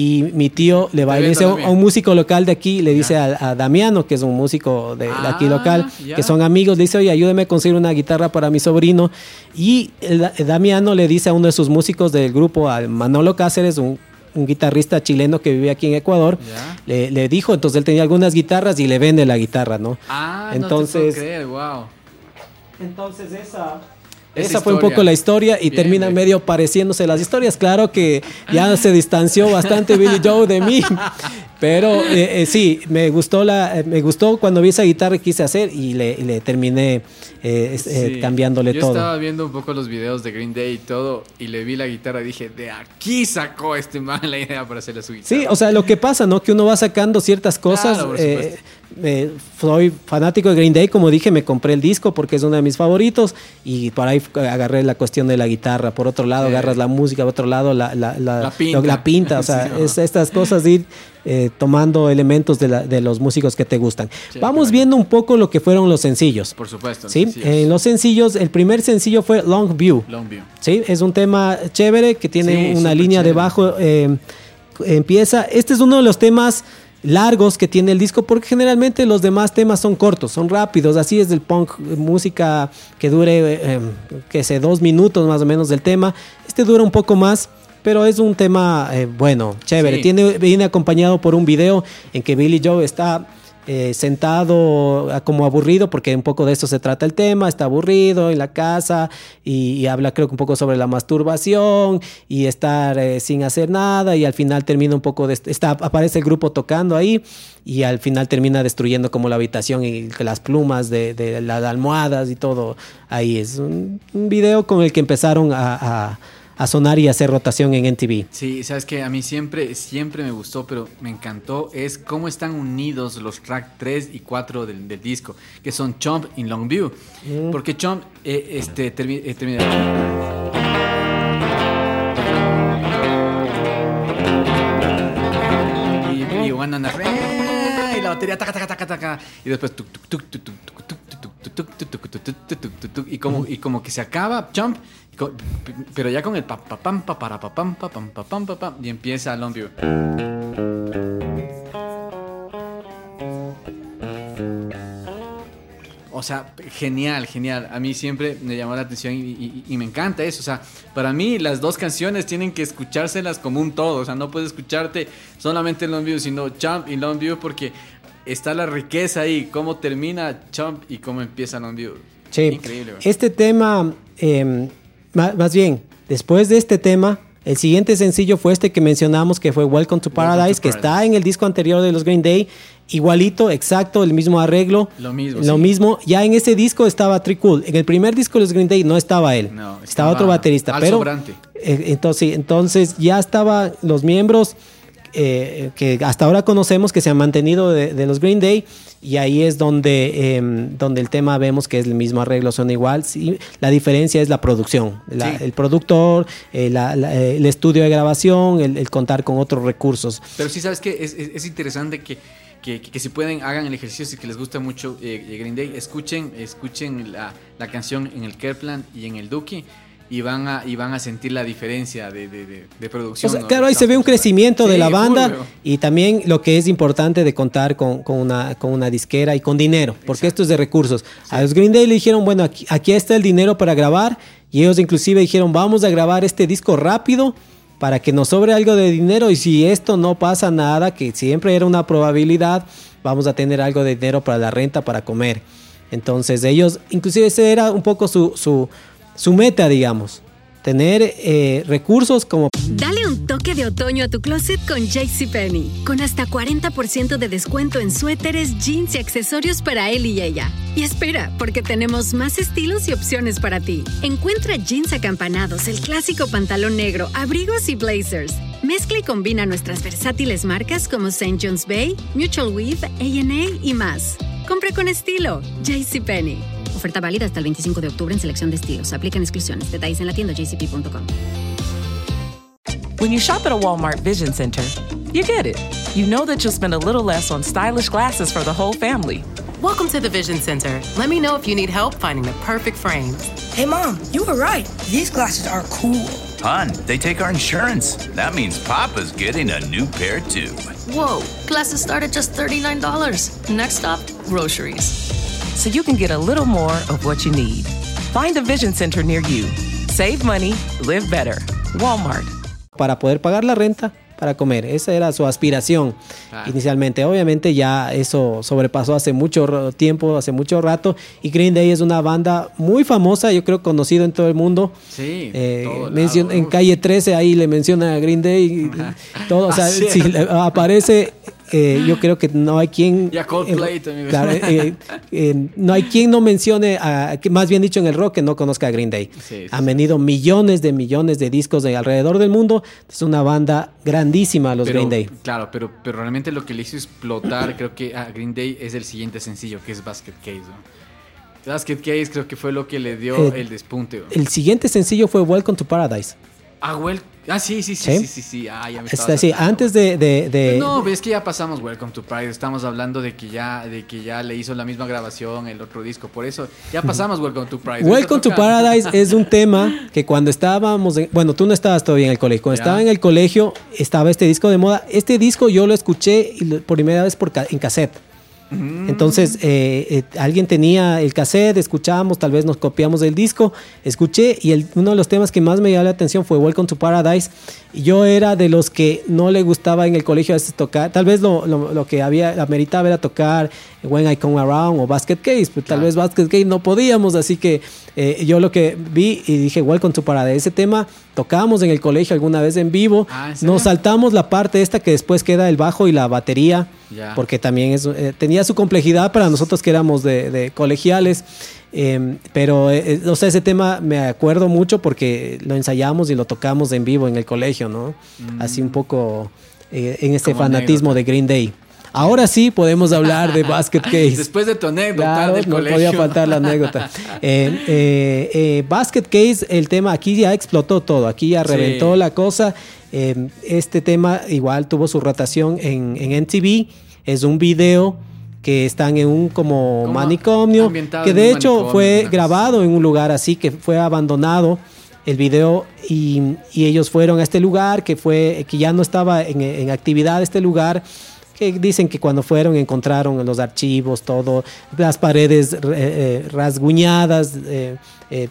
Y mi tío le va y le dice a un- también. a un músico local de aquí, le dice a, a Damiano, que es un músico de, de aquí Ah, local, ya. que son amigos, le dice, oye, ayúdame a conseguir una guitarra para mi sobrino. Y el- el Damiano le dice a uno de sus músicos del grupo, a Manolo Cáceres, un, un guitarrista chileno que vive aquí en Ecuador, le, le dijo, entonces él tenía algunas guitarras y le vende la guitarra, ¿no? Ah, Entonces- no te puedo creer, wow. Entonces esa... Esa Esa fue un poco la historia y Bien, termina bien. medio pareciéndose las historias. Claro que ya se distanció bastante Billy Joe de mí, pero eh, eh, sí, me gustó la, eh, me gustó cuando vi esa guitarra que quise hacer y le, y le terminé eh, Sí. cambiándole Yo todo. estaba viendo un poco los videos de Green Day y todo, y le vi la guitarra y dije, de aquí sacó este man la idea para hacerle su guitarra. Sí, o sea, lo que pasa, ¿no? Que uno va sacando ciertas cosas. Claro, por eh, eh, soy fanático de Green Day, como dije, me compré el disco porque es uno de mis favoritos y por ahí agarré la cuestión de la guitarra. Por otro lado, Sí. agarras la música, por otro lado, la, la, la, La pinta. lo- la pinta. O sea, Sí, no. es estas cosas de ir eh, tomando elementos de, los músicos que te gustan. Sí, Vamos claro. viendo un poco lo que fueron los sencillos. Por supuesto. ¿sí? En los sencillos, el primer sencillo fue Long View. Longview. Sí, es un tema chévere que tiene una línea de chévere. bajo. eh, empieza. Este es uno de los temas largos que tiene el disco, porque generalmente los demás temas son cortos, son rápidos. Así es del punk, música que dure, eh, que sé, dos minutos más o menos del tema. Este dura un poco más. Pero es un tema eh, bueno, chévere. Sí. Tiene, viene acompañado por un video en que Billy Joe está eh, sentado ah, como aburrido, porque un poco de esto se trata el tema, está aburrido en la casa y, habla creo que un poco sobre la masturbación y estar eh, sin hacer nada y al final termina un poco de... Está, aparece el grupo tocando ahí y al final termina destruyendo como la habitación y las plumas de, las almohadas y todo ahí. Es un, video con el que empezaron a- a sonar y hacer rotación en NTV. Sí, sabes que a mí siempre, siempre me gustó, pero me encantó, es cómo están unidos los track 3 y 4 del, del disco, que son Chomp y Longview. Mm. Porque Chomp eh, este, termi eh, termina... y la batería taca, taca, taca, y después y como y como que se acaba jump pero ya con el pa pa pam pa para pa pam pa pam pa pam pa pam y empieza Longview. O sea, genial, genial. A mí siempre me llamó la atención y, y- y me encanta eso. O sea, para mí las dos canciones tienen que escuchárselas como un todo. O sea, no puedes escucharte solamente Longview, sino Jump y Longview porque está la riqueza ahí. Cómo termina Jump y cómo empieza Longview. Sí. Increíble. Este tema, eh, más bien, después de este tema, el siguiente sencillo fue este que mencionamos, que fue Welcome to Paradise, que está en el disco anterior de los Green Day. Igualito, exacto, el mismo arreglo. Lo mismo, Lo sí. mismo. Ya en ese disco estaba Tree Cool. En el primer disco de los Green Day no estaba él. No, estaba, estaba otro baterista. Al pero Sobrante. eh, entonces, entonces ya estaban los miembros eh, que hasta ahora conocemos que se han mantenido de, de los Green Day y ahí es donde, eh, donde el tema vemos que es el mismo arreglo, son igual. Sí, la diferencia es la producción, la- Sí. el productor, eh, la- la- eh, el estudio de grabación, el, el contar con otros recursos. Pero sí, sabes que es, es- es interesante que, que, que- que si pueden hagan el ejercicio, si que les gusta mucho eh, Green Day, escuchen, escuchen la, la canción en el Kerplan y en el Duki y van a, y van a sentir la diferencia de, de, de- de O producción. sea, ¿no? claro, ahí se ve un crecimiento de Sí, la banda y también lo que es importante de contar con, con una, con una disquera y con dinero, porque esto es de recursos. A los Green Day le dijeron, bueno, aquí, aquí está el dinero para grabar y ellos inclusive dijeron, vamos a grabar este disco rápido para que nos sobre algo de dinero y si esto no pasa nada, que siempre era una probabilidad, vamos a tener algo de dinero para la renta, para comer. Entonces ellos, inclusive ese era un poco su, su, su meta, digamos, tener eh, recursos como Dale un toque de otoño a tu closet con JCPenney, con hasta 40% de descuento en suéteres, jeans y accesorios para él y ella. Y espera, porque tenemos más estilos y opciones para ti. Encuentra jeans acampanados, el clásico pantalón negro, abrigos y blazers. Mezcla y combina nuestras versátiles marcas como St. John's Bay, Mutual Weave, A&A y más. Compra con estilo, JCPenney. Oferta válida hasta el 25 de octubre en selección de estilos. Aplican exclusiones. Detalles en la tienda jcp.com. When you shop at a Walmart Vision Center, you get it. You know that you'll spend a little less on stylish glasses for the whole family. Welcome to the Vision Center. Let me know if you need help finding the perfect frames. Hey, Mom, you were right. These glasses are cool. Hun, they take our insurance. That means Papa's getting a new pair too. Whoa, glasses start at just $39. Next stop, groceries. So you can get a little more of what you need. Find a Vision Center near you. Save money, live better. Walmart. para poder pagar la renta, para comer. Esa era su aspiración Claro. inicialmente. Obviamente ya eso sobrepasó hace mucho tiempo, hace mucho rato. Y Green Day es una banda muy famosa, yo creo conocido en todo el mundo. Sí, Eh, todo mencion- lado, en calle 13 ahí le menciona a Green Day y todo, o sea, es. si le aparece, eh, yo creo que no hay quien... Y a Coldplay eh, también. claro, eh, eh, no hay quien no mencione, a, más bien dicho en el rock, que no conozca a Green Day. Sí, sí, Han venido millones de millones de discos de alrededor del mundo. Es una banda grandísima, los Pero, Green Day. Claro, pero, pero realmente lo que le hizo explotar, creo que a Green Day es el siguiente sencillo, que es Basket Case. ¿no? Basket Case creo que fue lo que le dio Eh, el despunte. ¿no? El siguiente sencillo fue Welcome to Paradise. Ah, well, ah, sí, sí, sí, ¿Sí? sí, sí, sí. Ah, ya me Está saltando. antes de... de- de- No, ves que ya pasamos Welcome to Pride. Estamos hablando de que ya, de que ya le hizo la misma grabación el otro disco. Por eso ya pasamos Welcome to Pride. Welcome to Paradise es un tema que cuando estábamos, en- bueno, tú no estabas todavía en el colegio, cuando Ya. estaba en el colegio estaba este disco de moda. Este disco yo lo escuché por primera vez por ca- en cassette. Mm. Entonces, eh, eh, alguien tenía el cassette, escuchábamos, tal vez nos copiamos del disco, escuché y el- uno de los temas que más me llamó la atención fue Welcome to Paradise. Yo era de los que no le gustaba en el colegio a veces tocar, tal vez lo, lo- lo que había, ameritaba era tocar When I Come Around o Basket Case, pero tal vez Basket Case no podíamos, así que eh, yo lo que vi y dije Welcome to Paradise, ese tema tocábamos en el colegio alguna vez en vivo, Ah, nos saltamos la parte esta que después queda el bajo y la batería porque también es, eh, tenía su complejidad para nosotros que éramos de, de colegiales. eh, pero, eh, eh, o sea, ese tema me acuerdo mucho porque lo ensayamos y lo tocamos en vivo en el colegio, ¿no? Así un poco eh, en Como fanatismo de Green Day. Ahora sí podemos hablar de Basket Case. Después de tu anécdota Claro, del no colegio. podía faltar la anécdota. Eh, eh, eh, Basket Case, el tema aquí ya explotó todo, aquí ya Sí. reventó la cosa. Eh, este tema igual tuvo su rotación en, en MTV. Es un video que están en un como, Como manicomio, que de hecho manicomio, fue grabado en un lugar así, que fue abandonado el video y, y ellos fueron a este lugar que fue que ya no estaba en, en actividad este lugar que dicen que cuando fueron encontraron los archivos, todo, las paredes eh, eh, rasguñadas, eh, eh,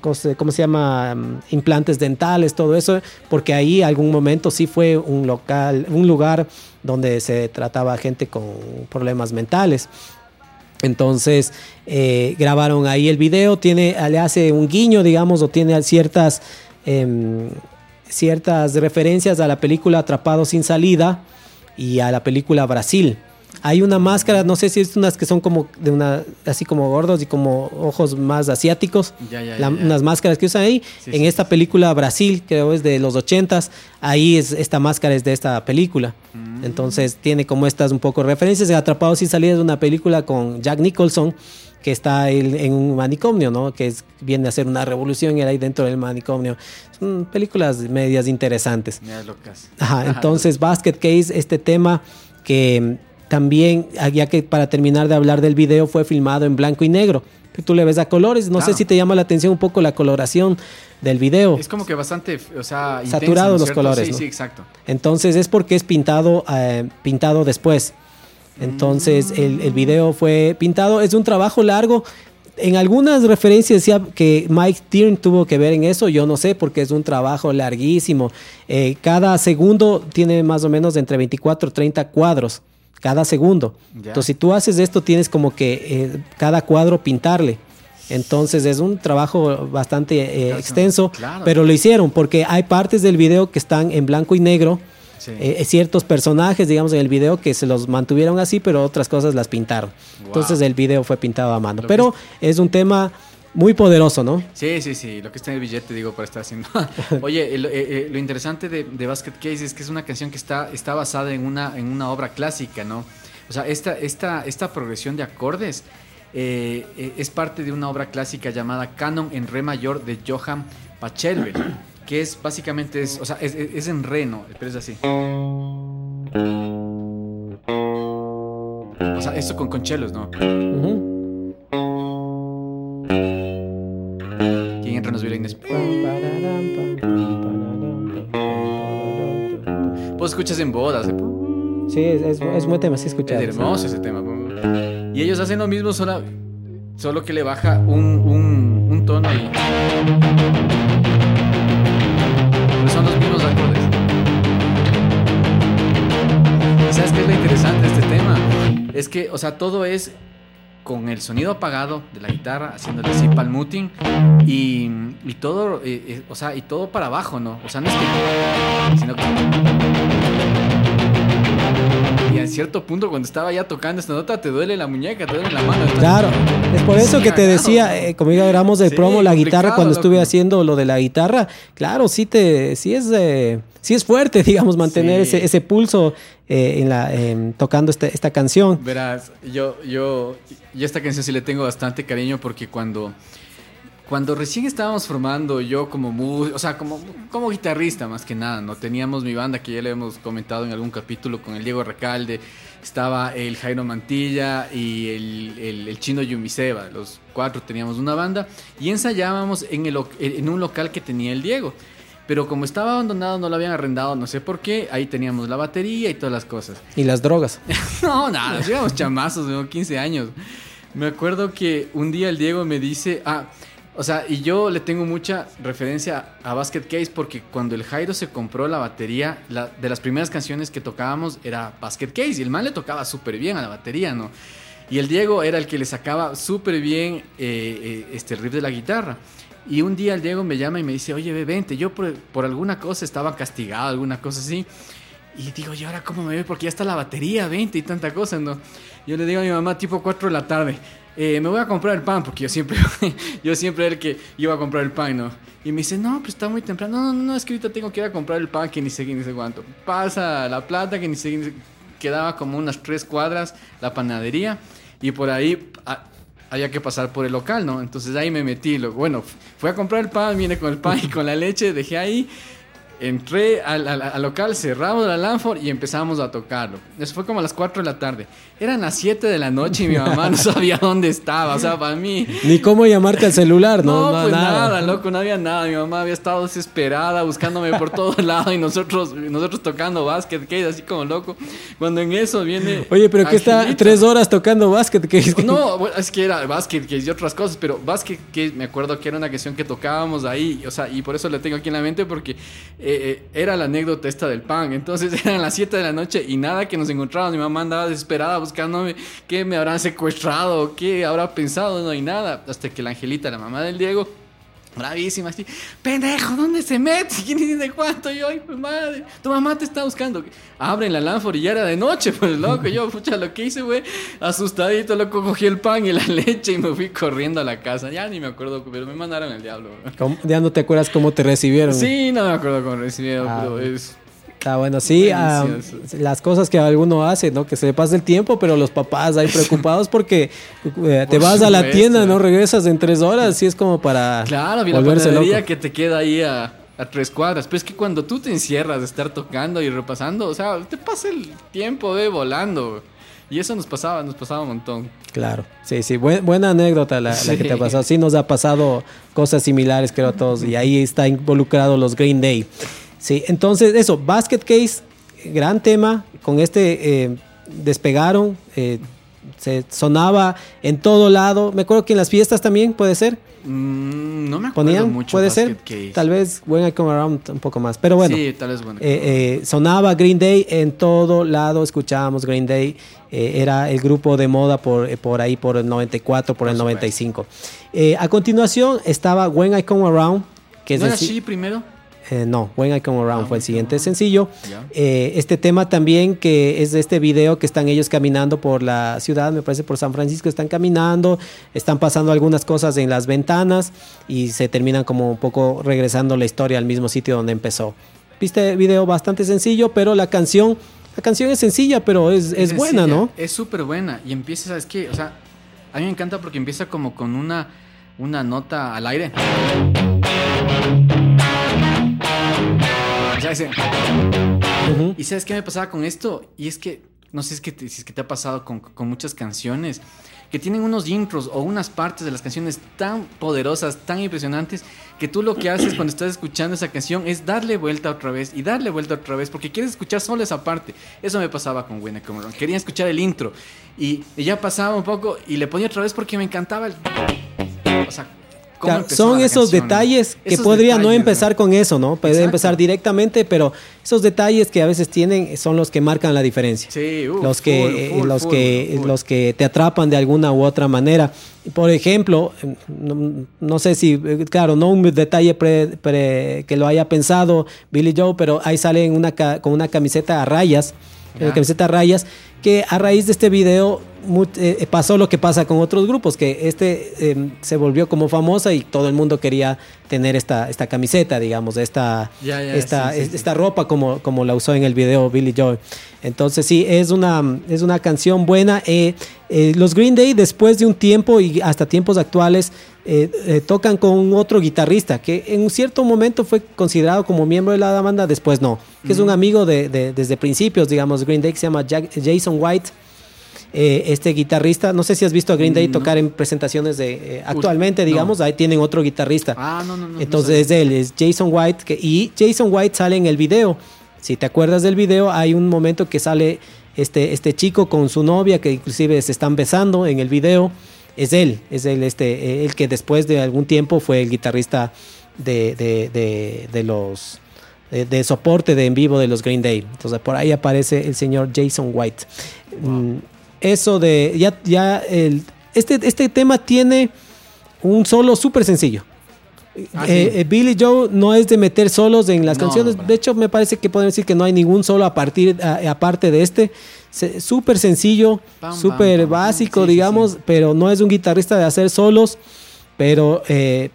¿cómo, se, llama? Mm, Implantes dentales, todo eso, porque ahí algún momento sí fue un local, un lugar donde se trataba gente con problemas mentales. Entonces grabaron ahí el video, tiene, le hace un guiño, digamos, o tiene ciertas, em, ciertas referencias a la película Atrapado sin salida y a la película Brasil. Hay una máscara, no sé si es unas que son como de una, así como gordos y como ojos más asiáticos. Ya, ya, La- ya. Unas máscaras que usan ahí. Sí, en sí, esta película Brasil, creo es de los ochentas, ahí es esta máscara es de esta película. Mm. Entonces tiene como estas un poco referencias. Atrapados sin salida es una película con Jack Nicholson que está él en un manicomio, ¿no? Que es, viene a ser una revolución y él ahí dentro del manicomio. Son películas medias interesantes. Locas. Ajá, entonces Basket Case, este tema que también, ah, ya que para terminar de hablar del video, fue filmado en blanco y negro. Que tú le ves a colores, no sé si te llama la atención un poco la coloración del video. Es como que bastante, o sea, Saturados ¿no los colores, Sí, ¿no? sí, exacto. Entonces es porque es pintado, eh, pintado después. Entonces el, el video fue pintado. Es un trabajo largo. En algunas referencias decía que Mike Tiern tuvo que ver en eso. Yo no sé porque es un trabajo larguísimo. Eh, cada segundo tiene más o menos entre 24 y 30 cuadros. Cada segundo. Entonces si tú haces esto tienes como que eh, cada cuadro pintarle. Entonces es un trabajo bastante eh, extenso. claro. Pero lo hicieron porque hay partes del video que están en blanco y negro. Sí. Eh, ciertos personajes, digamos, en el video que se los mantuvieron así, pero otras cosas las pintaron. Wow. Entonces el video fue pintado a mano. Lo que Pero es un tema muy poderoso, ¿no? Sí, sí, sí, lo que está en el billete, digo, para estar haciendo. Oye, el- eh, eh, lo interesante de, de Basket Case es que es una canción que está, está basada en una, en una obra clásica, ¿no? O sea, esta, esta, esta progresión de acordes eh, eh, es parte de una obra clásica llamada Canon en Re mayor de Johann Pachelbel, que es básicamente, es, o sea, es, es- es en Re, ¿no? Pero es así. O sea, esto con, con chelos, ¿no? Ujú. ¿Quién entra en los violines? Vos escuchas en bodas. ¿eh? Sí, es, es, es buen tema, sí Es escuchado. hermoso ese tema. Y ellos hacen lo mismo, solo, solo que le baja un, un, un tono y. Son los mismos acordes. ¿Y ¿Sabes qué es lo interesante de este tema? Es que, o sea, todo es con el sonido apagado de la guitarra, haciéndole así palmuting y, y todo, eh, eh, o sea, y todo para abajo, ¿no? O sea, no es que. sino que. Y a cierto punto, cuando estaba ya tocando esta nota, te duele la muñeca, te duele la mano. Claro, es por eso Sí, que te decía, eh, como ya hablamos del Sí, promo, la guitarra cuando estuve haciendo lo de la guitarra, claro, sí te, sí es, eh, sí es fuerte, digamos, mantener ese, ese pulso eh, en la, em, tocando este- esta canción. Verás, yo, yo, yo esta canción sí le tengo bastante cariño porque cuando, cuando recién estábamos formando yo como mu- o sea, como, como guitarrista más que nada, ¿no? Teníamos mi banda que ya le hemos comentado en algún capítulo con el Diego Recalde, estaba el Jairo Mantilla y el, el- el chino Yumiseba, los cuatro teníamos una banda y ensayábamos en, el, en un local que tenía el Diego. Pero como estaba abandonado, no lo habían arrendado, no sé por qué, ahí teníamos la batería y todas las cosas. Y las drogas. No, nada, éramos chamazos, ¿no? 15 años. Me acuerdo que un día el Diego me dice, ah, o sea, y yo le tengo mucha referencia a Basket Case porque cuando el Jairo se compró la batería, la, de las primeras canciones que tocábamos era Basket Case y el man le tocaba súper bien a la batería, ¿no? Y el Diego era el que le sacaba súper bien eh, eh, este riff de la guitarra. Y un día el Diego me llama y me dice, oye, ve, vente, yo por, por alguna cosa estaba castigado, alguna cosa así. Y digo, ¿y ahora cómo me ve? Porque ya está la batería, 20 y tanta cosa, ¿no? Yo le digo a mi mamá, tipo 4 de la tarde, eh, me voy a comprar el pan, porque yo siempre, yo siempre era el que iba a comprar el pan, ¿no? Y me dice, no, pues está muy temprano. No, no, no, es que ahorita tengo que ir a comprar el pan, que ni sé, ni sé cuánto. Pasa la plata, que ni sé, ni sé- quedaba como unas tres cuadras la panadería, y por ahí ah, había que pasar por el local, ¿no? Entonces ahí me metí. Lo, bueno, fui a comprar el pan, vine con el pan y con la leche, dejé ahí. Entré al, al- al local, cerramos la Lanford y empezamos a tocarlo. Eso fue como a las 4 de la tarde. Eran las 7 de la noche y mi mamá no sabía dónde estaba. O sea, para mí. Ni cómo llamarte al celular, ¿no? No, pues nada. loco, no había nada. Mi mamá había estado desesperada buscándome por todos lados y nosotros, nosotros tocando básquet, que así como loco. Cuando en eso viene. Oye, pero que está tres horas tocando básquet. Que No, es que era básquet que y otras cosas, pero básquet que me acuerdo que era una canción que tocábamos ahí, o sea, y por eso la tengo aquí en la mente porque eh, eh, era la anécdota esta del pan. Entonces eran las 7 de la noche y nada que nos encontrábamos. Mi mamá andaba desesperada buscándome qué me habrán secuestrado, qué habrá pensado, no hay nada. Hasta que la Angelita, la mamá del Diego, bravísima, así, pendejo, ¿dónde se mete? ¿Quién dice cuánto? Yo, ay, pues madre, tu mamá te está buscando. Abren la lámpara y ya era de noche, pues loco. Yo, pucha, lo que hice, güey, asustadito, loco, cogí el pan y la leche y me fui corriendo a la casa. Ya ni me acuerdo, pero me mandaron al diablo, güey. Ya no te acuerdas cómo te recibieron. Sí, no me acuerdo cómo recibieron, Ah, pero es. Está bueno, sí, ah, las cosas que alguno hace, ¿no? Que se le pasa el tiempo, pero los papás ahí preocupados porque eh, te Por vas a la supuesto. tienda, ¿no? Regresas en tres horas, sí es como para Claro, vi la panadería que te queda ahí a, a tres cuadras. Pero es que cuando tú te encierras de estar tocando y repasando, o sea, te pasa el tiempo de volando. Y eso nos pasaba, nos pasaba un montón. Claro, sí, sí, buen- buena anécdota la, la que te ha pasado. Sí, nos ha pasado cosas similares, creo, a todos. Y ahí está involucrado los Green Day. Sí, entonces eso, Basket Case, gran tema. Con este eh, despegaron, eh, se sonaba en todo lado. Me acuerdo que en las fiestas también, puede ser. Mm, no me acuerdo Ponían, mucho. puede Basket ser. Case. Tal vez When I Come Around un poco más. Pero bueno. Sí, tal vez bueno. Eh, sonaba Green Day en todo lado, escuchábamos Green Day, era el grupo de moda por, por ahí, por el 94, por, el 95. Eh, a continuación estaba When I Come Around, que es ¿No era el si- She primero? Eh, no, When I Come Around Ah, fue el siguiente sencillo. Eh, este tema también que es de este video que están ellos caminando por la ciudad, me parece por San Francisco, están caminando, están pasando algunas cosas en las ventanas y se terminan como un poco regresando la historia al mismo sitio donde empezó. Viste video bastante sencillo, pero la canción, la canción es sencilla, pero es, es buena, sencilla, ¿no? Es súper buena. Y empieza, ¿sabes qué? O sea, a mí me encanta porque empieza como con una, una nota al aire. Sea, ese- ¿Y sabes qué me pasaba con esto? Y es que, no sé si es que te, si es que te ha pasado con, con muchas canciones, que tienen unos intros o unas partes de las canciones tan poderosas, tan impresionantes, que tú lo que haces cuando estás escuchando esa canción es darle vuelta otra vez y darle vuelta otra vez, porque quieres escuchar solo esa parte. Eso me pasaba con Come Around. Quería escuchar el intro y, y ya pasaba un poco y le ponía otra vez porque me encantaba el... O sea, cómo Claro, son esos detalles que Esos podría no empezar con eso, ¿no? Puede Exacto. empezar directamente, pero esos detalles que a veces tienen son los que marcan la diferencia. Sí, uf, los que full, full, los full, que los que te atrapan de alguna u otra manera. Por ejemplo, no, no sé si claro, no un detalle pre- pre- que lo haya pensado Billy Joe, pero ahí sale en una con una camiseta a rayas, Ya. eh, camiseta a rayas que a raíz de este video mu- eh, pasó lo que pasa con otros grupos, que este eh, se volvió como famosa y todo el mundo quería tener esta, esta camiseta, digamos, esta, esta, sí, sí, es- sí. esta ropa como, como la usó en el video Billy Joe. Entonces sí, es una, es una canción buena. Eh, eh, los Green Day después de un tiempo y hasta tiempos actuales eh, eh, tocan con otro guitarrista que en un cierto momento fue considerado como miembro de la banda, después no, que es un amigo de, de- desde principios, digamos, Green Day, que se llama Jack- Jason White. Eh, este guitarrista, no sé si has visto a Green Day tocar en presentaciones de eh, actualmente, no. digamos, ahí tienen otro guitarrista. Ah, no, no, no. no Entonces es de él, es Jason White. Que, y Jason White sale en el video. Si te acuerdas del video, hay un momento que sale este, este chico con su novia, que inclusive se están besando en el video. Es él, es él, este, el que después de algún tiempo fue el guitarrista de, de, de- de los de, de soporte de en vivo de los Green Day. Entonces por ahí aparece el señor Jason White. Mm, Eso de ya, ya el, este, este tema tiene un solo súper sencillo. Ah, Eh, sí. eh, Billy Joe no es de meter solos en las No, canciones. De hecho, me parece que podemos decir que no hay ningún solo a partir, a- aparte de este. Se- Súper sencillo, súper básico, Sí, digamos, sí. pero no es un guitarrista de hacer solos, pero eh,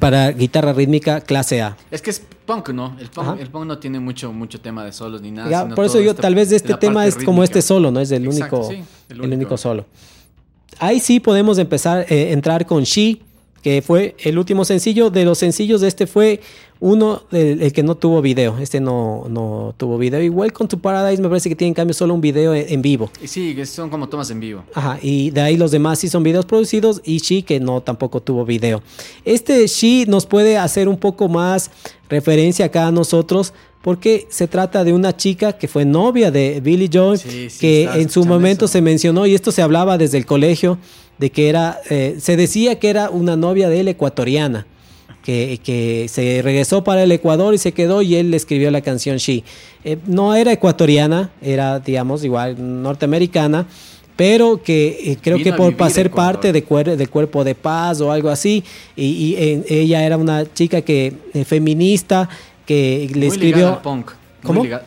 para guitarra rítmica clase A. Es que es punk, ¿no? El punk, Ajá. el punk no tiene mucho, mucho tema de solos ni nada. Ya, sino por eso yo, esta- tal vez este tema es como este solo, ¿no? Es el Exacto, único, sí, el, el único. solo. Ahí sí podemos empezar a entrar con She, que fue el último sencillo. De los sencillos, este fue uno el que no tuvo video. Este no, no tuvo video. Y Welcome to Paradise me parece que tiene en cambio solo un video en, en vivo. Y sí, que son como tomas en vivo. Ajá, y de ahí los demás sí son videos producidos y She que no tampoco tuvo video. Este She nos puede hacer un poco más referencia acá a nosotros porque se trata de una chica que fue novia de Billy Joel, Sí, sí, que en su momento eso. se mencionó y esto se hablaba desde el colegio de que era, eh, se decía que era una novia de él ecuatoriana. Que, que se regresó para el Ecuador y se quedó y él le escribió la canción She. Eh, no era ecuatoriana, era digamos igual norteamericana, pero que eh, creo Vino que por ser parte de cuer- del cuerpo de paz o algo así, y, y, eh, ella era una chica que feminista que le muy escribió... ligada al punk. ¿Cómo? Muy ligada,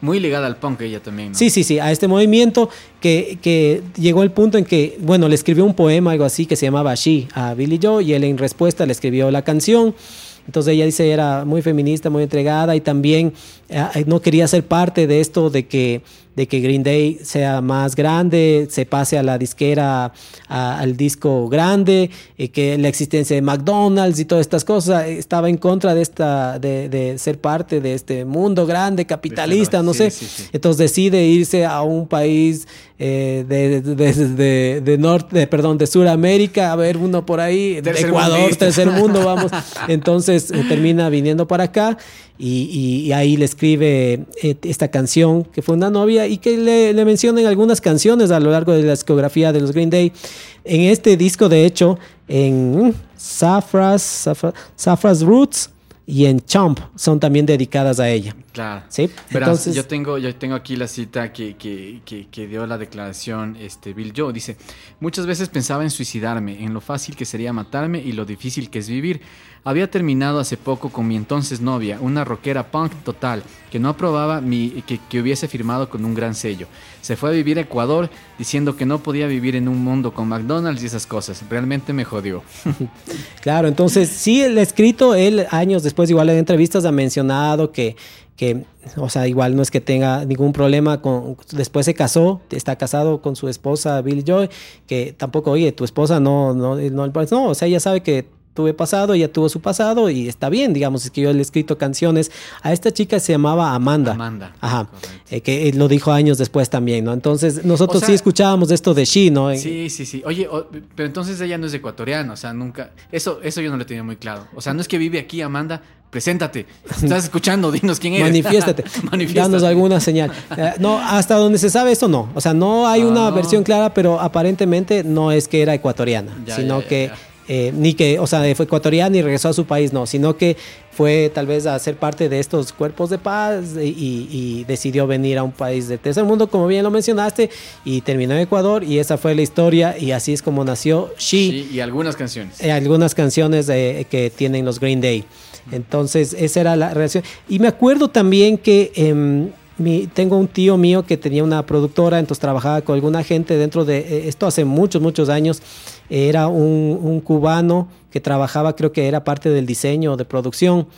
muy ligada al punk ella también, ¿no? Sí, sí, sí, a este movimiento que, que llegó el punto en que, bueno, le escribió un poema, algo así, que se llamaba She a Billy Joe, y él en respuesta le escribió la canción. Entonces ella dice era muy feminista, muy entregada y también no quería ser parte de esto de que, de que Green Day sea más grande, se pase a la disquera, a- al disco grande, y que la existencia de McDonald's y todas estas cosas, eh, estaba en contra de esta, de, de ser parte de este mundo grande, capitalista, no sí, sé. sí, sí. Entonces decide irse a un país eh, de, de, de, norte, perdón, de Sudamérica, a ver uno por ahí, de Ecuador, mundista. tercer mundo, vamos. Entonces eh, termina viniendo para acá y, y- y ahí le escribe eh, esta canción que fue una novia y que le, le mencionan algunas canciones a lo largo de la discografía de los Green Day. En este disco, de hecho, en mm, Saffras, Saffra- Saffras Roots y en Chomp son también dedicadas a ella. Claro. Sí, Verás, entonces- yo tengo, yo tengo aquí la cita que, que, que, que dio la declaración este, Bill Joe. Dice, muchas veces pensaba en suicidarme, en lo fácil que sería matarme y lo difícil que es vivir. Había terminado hace poco con mi entonces novia, una rockera punk total, que no aprobaba mi, que, que hubiese firmado con un gran sello. Se fue a vivir a Ecuador diciendo que no podía vivir en un mundo con McDonald's y esas cosas. Realmente me jodió. Claro, entonces sí, el escrito, él años después, igual en entrevistas ha mencionado que, que, o sea, igual no es que tenga ningún problema con, después se casó, está casado con su esposa Billy Joy, que tampoco, oye, tu esposa no, no, no, no, o sea, ella sabe que tuve pasado, ella tuvo su pasado y está bien, digamos, es que yo le he escrito canciones. A esta chica se llamaba Amanda. Amanda. Ajá, eh, que eh, lo dijo años después también, ¿no? Entonces nosotros O sea- sí escuchábamos esto de She, ¿no? Sí, sí, sí. Oye, o- pero entonces ella no es ecuatoriana, o sea, nunca. Eso, eso yo no lo tenía muy claro. O sea, no es que vive aquí, Amanda. Preséntate. Estás escuchando, dinos quién eres. Manifiéstate. Manifiéstate. Danos alguna señal. Eh, no, hasta donde se sabe esto no. O sea, no hay una Ah. versión clara, pero aparentemente no es que era ecuatoriana, Ya, sino ya, ya, que. Eh, ni que, o sea, fue ecuatoriana y regresó a su país, no, sino que fue tal vez a ser parte de estos cuerpos de paz y, y- y decidió venir a un país del tercer mundo, como bien lo mencionaste, y terminó en Ecuador y esa fue la historia y así es como nació She Sí, y algunas canciones. eh, algunas canciones eh, que tienen los Green Day. Entonces, esa era la relación. Y me acuerdo también que em, mi- tengo un tío mío que tenía una productora, entonces trabajaba con alguna gente dentro de eh, esto hace muchos, muchos años. Era un, un cubano que trabajaba, creo que era parte del diseño de producción,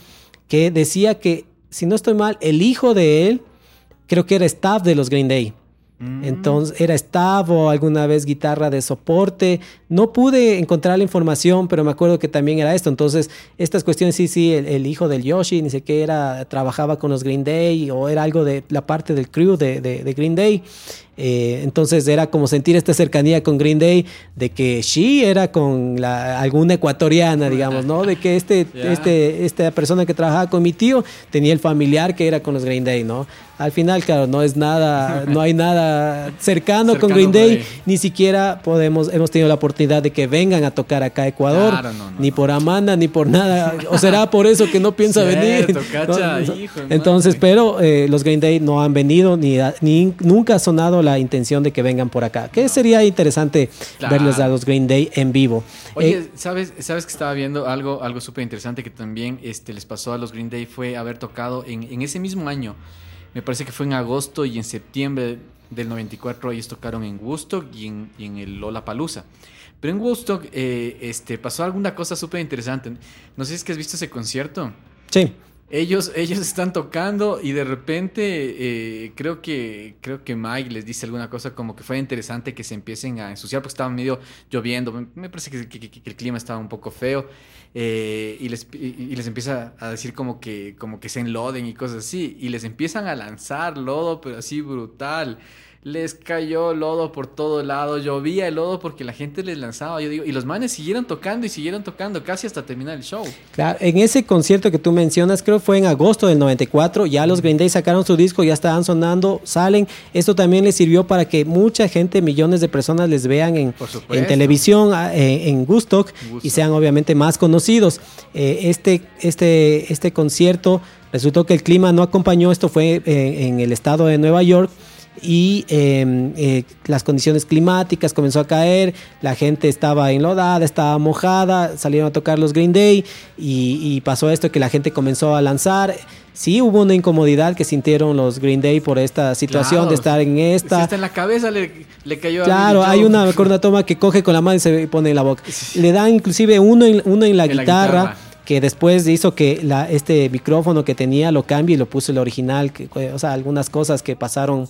que decía que, si no estoy mal, el hijo de él, creo que era staff de los Green Day. Mm. Entonces era staff o alguna vez guitarra de soporte. No pude encontrar la información, pero me acuerdo que también era esto. Entonces, estas cuestiones, sí, sí, el, el hijo del Yoshi, ni sé qué era, trabajaba con los Green Day o era algo de la parte del crew de, de- de Green Day. Eh, entonces era como sentir esta cercanía con Green Day, de que She era con la, alguna ecuatoriana, digamos, ¿no? De que este, este, esta persona que trabajaba con mi tío tenía el familiar que era con los Green Day, ¿no? Al final, claro, no es nada, no hay nada cercano, con Green Day, ni siquiera podemos, hemos tenido la oportunidad de que vengan a tocar acá a Ecuador, Claro, no, no, ni por Amanda, ni por nada, o será por eso que no piensa venir. Cacha, hijo Entonces, madre. pero eh, los Green Day no han venido, ni, ni nunca ha sonado la intención de que vengan por acá, que sería interesante Claro. verles a los Green Day en vivo. Oye, Eh, ¿sabes, ¿sabes que estaba viendo algo, algo súper interesante que también este, les pasó a los Green Day? Fue haber tocado en, en ese mismo año. Me parece que fue en agosto y en septiembre del 94 ellos tocaron en Woodstock y en, y en el Lollapalooza. Pero en Woodstock eh, este, pasó alguna cosa súper interesante. No sé si es que has visto ese concierto. sí. Ellos, ellos están tocando y de repente eh, creo que creo que Mike les dice alguna cosa como que fue interesante que se empiecen a ensuciar porque estaba medio lloviendo. Me, parece que, el clima estaba un poco feo eh, y, les, y les empieza a decir como que, como que se enloden y cosas así y les empiezan a lanzar lodo pero así brutal. Les cayó lodo por todo lado, llovía el lodo porque la gente les lanzaba, yo digo, y los manes siguieron tocando y siguieron tocando casi hasta terminar el show. Claro, en ese concierto que tú mencionas, creo que fue en agosto del 94, ya los Green Day sacaron su disco, ya estaban sonando, salen. Esto también les sirvió para que mucha gente, millones de personas les vean en, Por supuesto. en televisión, a- en, Woodstock, y sean obviamente más conocidos. Eh, este, este, este concierto resultó que el clima no acompañó, esto fue eh, en el estado de Nueva York y eh, eh, las condiciones climáticas comenzó a caer, la gente estaba enlodada, estaba mojada, salieron a tocar los Green Day y, y pasó esto que la gente comenzó a lanzar. Sí hubo una incomodidad que sintieron los Green Day por esta situación Claro. de estar en Si esta. hasta en la cabeza le, le cayó a Claro, Billy hay una, una toma que coge con la mano y se pone en la boca. Le dan inclusive uno en, uno en la, En la guitarra, guitarra. Que después hizo que la, este micrófono que tenía lo cambie y lo puso el original. Que, o sea, algunas cosas que pasaron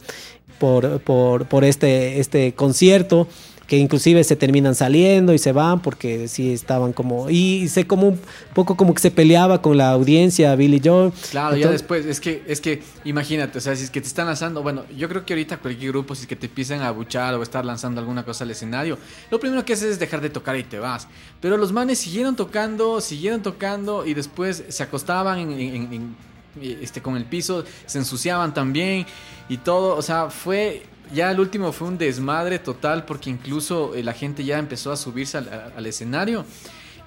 por, por, por este, este concierto que inclusive se terminan saliendo y se van porque sí estaban como y se como un poco como que se peleaba con la audiencia Billy Joe Claro, ya después, es que, es que, imagínate, o sea, si es que te están lanzando, bueno, yo creo que ahorita cualquier grupo, si es que te empiezan a abuchar o estar lanzando alguna cosa al escenario, lo primero que haces es dejar de tocar y te vas. Pero los manes siguieron tocando, siguieron tocando y después se acostaban en, en- en- en, este, con el piso, se ensuciaban también y todo, o sea, fue... Ya el último fue un desmadre total porque incluso eh, la gente ya empezó a subirse al, al escenario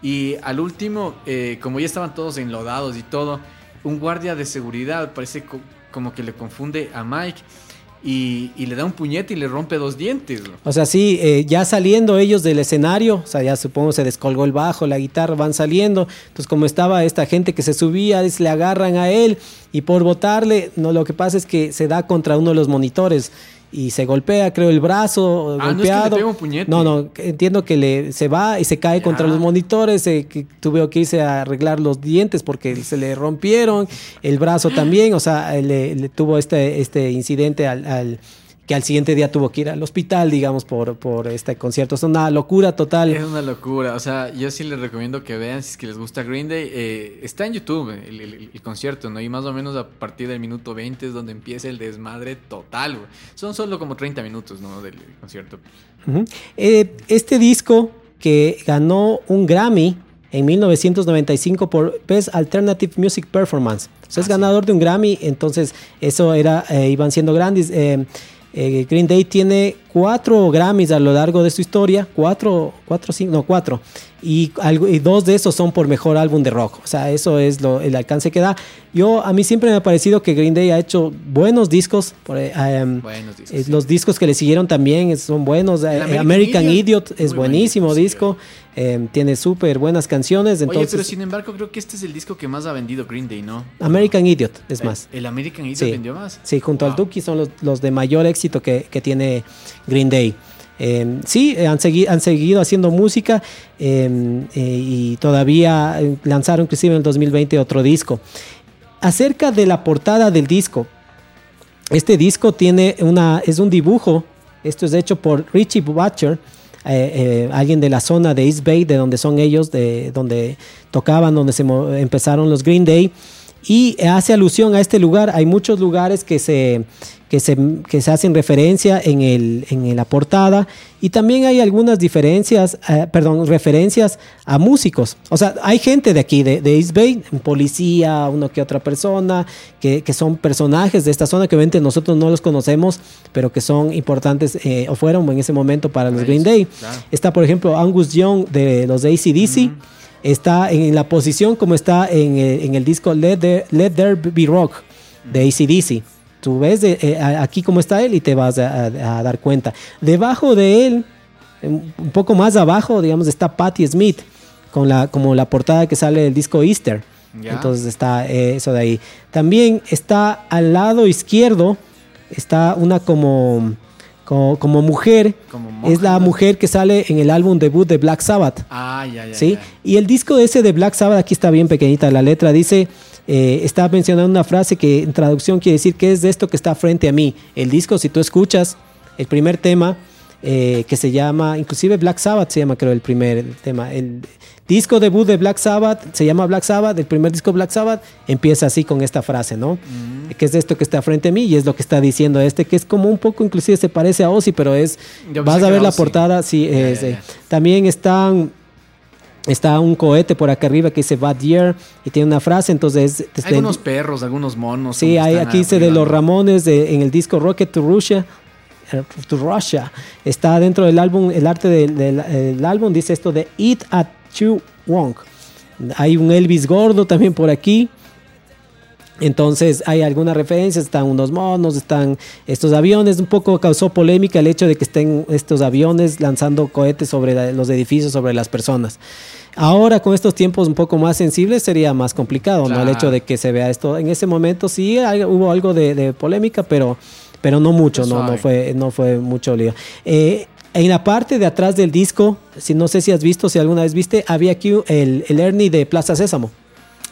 y al último, eh, como ya estaban todos enlodados y todo, un guardia de seguridad parece co- como que le confunde a Mike y, y le da un puñete y le rompe dos dientes. bro. O sea, sí, eh, ya saliendo ellos del escenario, o sea, ya supongo se descolgó el bajo, la guitarra, van saliendo. Entonces, como estaba esta gente que se subía, es- le agarran a él y por botarle, no, lo que pasa es que se da contra uno de los monitores y se golpea, creo, el brazo Ah, no es que le golpeado. pega un puñete. no, no, entiendo que le, se va y se cae contra los monitores, eh, que tuvo que irse a arreglar los dientes porque se le rompieron, el brazo también, o sea, le, le tuvo este, este incidente al, al- que al siguiente día tuvo que ir al hospital, digamos, por, por este concierto. Es una locura total. Es una locura. O sea, yo sí les recomiendo que vean si es que les gusta Green Day. eh, está en YouTube el, el- el concierto, ¿no? Y más o menos a partir del minuto 20 es donde empieza el desmadre total, güey. Son solo como 30 minutos, ¿no? Del concierto. Eh, este disco que ganó un Grammy en 1995 por Best Alternative Music Performance. O sea, es ganador de un Grammy, entonces eso era, eh, iban siendo grandes. Eh, Green Day tiene cuatro Grammys a lo largo de su historia, cuatro, cuatro, cinco, no, cuatro. Y, algo, y dos de esos son por mejor álbum de rock. O sea, eso es lo, el alcance que da. Yo, a mí siempre me ha parecido que Green Day ha hecho buenos discos. Por, em, Buenos discos, eh, sí. los discos que le siguieron también son buenos. Eh, American American, Idiot, Idiot, es buenísimo buenísimo, disco. eh, tiene súper buenas canciones. Oye, Entonces, pero sin embargo, creo que este es el disco que más ha vendido Green Day, ¿no? American Idiot es El- más. El American Idiot Sí. vendió más. Sí, junto al. Dookie son los, los de mayor éxito que, que tiene Green Day. Eh, sí, han, han seguido haciendo música eh, eh, y todavía eh, lanzaron inclusive en el 2020 otro disco. Acerca de la portada del disco, Este disco tiene una, es un dibujo, esto es hecho por Richie Butcher, eh, alguien de la zona de East Bay, de donde son ellos, de donde tocaban, donde se empezaron los Green Day y hace alusión a este lugar. Hay muchos lugares que se, que se, que se hacen referencia en, el, en la portada y también hay algunas diferencias, eh, perdón, referencias a músicos. O sea, hay gente de aquí, de, de East Bay, policía, uno que otra persona, que, que, son personajes de esta zona que obviamente nosotros no los conocemos, pero que son importantes eh, o fueron en ese momento para los Green Day. Está, por ejemplo, Angus Young de los de ACDC está en la posición como está en, eh, el disco Let There, Be Rock de ACDC. Tú ves eh, aquí cómo está él y te vas a, dar cuenta. Debajo de él, un poco más abajo, digamos, está Patti Smith, con la, como la portada que sale del disco Easter. Entonces está eh, eso de ahí. También está al lado izquierdo, está una como como, mujer, es la mujer que sale en el álbum debut de Black Sabbath. Ah, ya, ya. ¿sí? Y el disco ese de Black Sabbath, aquí está bien pequeñita la letra, dice, eh, está mencionando una frase que en traducción quiere decir que es de esto que está frente a mí. El disco, si tú escuchas el primer tema, eh, que se llama, inclusive Black Sabbath se llama creo el primer tema, el disco debut de Black Sabbath se llama Black Sabbath, el primer disco Black Sabbath empieza así con esta frase, ¿no? Mm. Que es esto que está frente a mí y es lo que está diciendo este, que es como un poco, inclusive se parece a Ozzy, pero es, vas a ver la portada, sí, es, también están está un cohete por acá arriba que dice Bad Year y tiene una frase, entonces... Hay algunos perros, algunos monos. Sí, hay, aquí dice de los Ramones en el disco Rocket to Russia, eh, to Russia. Está dentro del álbum, el arte del, álbum dice esto de Eat at Chu Wong. Hay un Elvis gordo también por aquí. Entonces hay algunas referencias, están unos monos, están estos aviones, un poco causó polémica el hecho de que estén estos aviones lanzando cohetes sobre los edificios, sobre las personas. Ahora con estos tiempos un poco más sensibles sería más complicado, ¿no? El hecho de que se vea esto. En ese momento sí hubo algo de, polémica, pero, pero no mucho, no, no, fue, no fue mucho lío. Eh, en la parte de atrás del disco, si no sé si has visto, si alguna vez viste, había aquí el, el Ernie de Plaza Sésamo.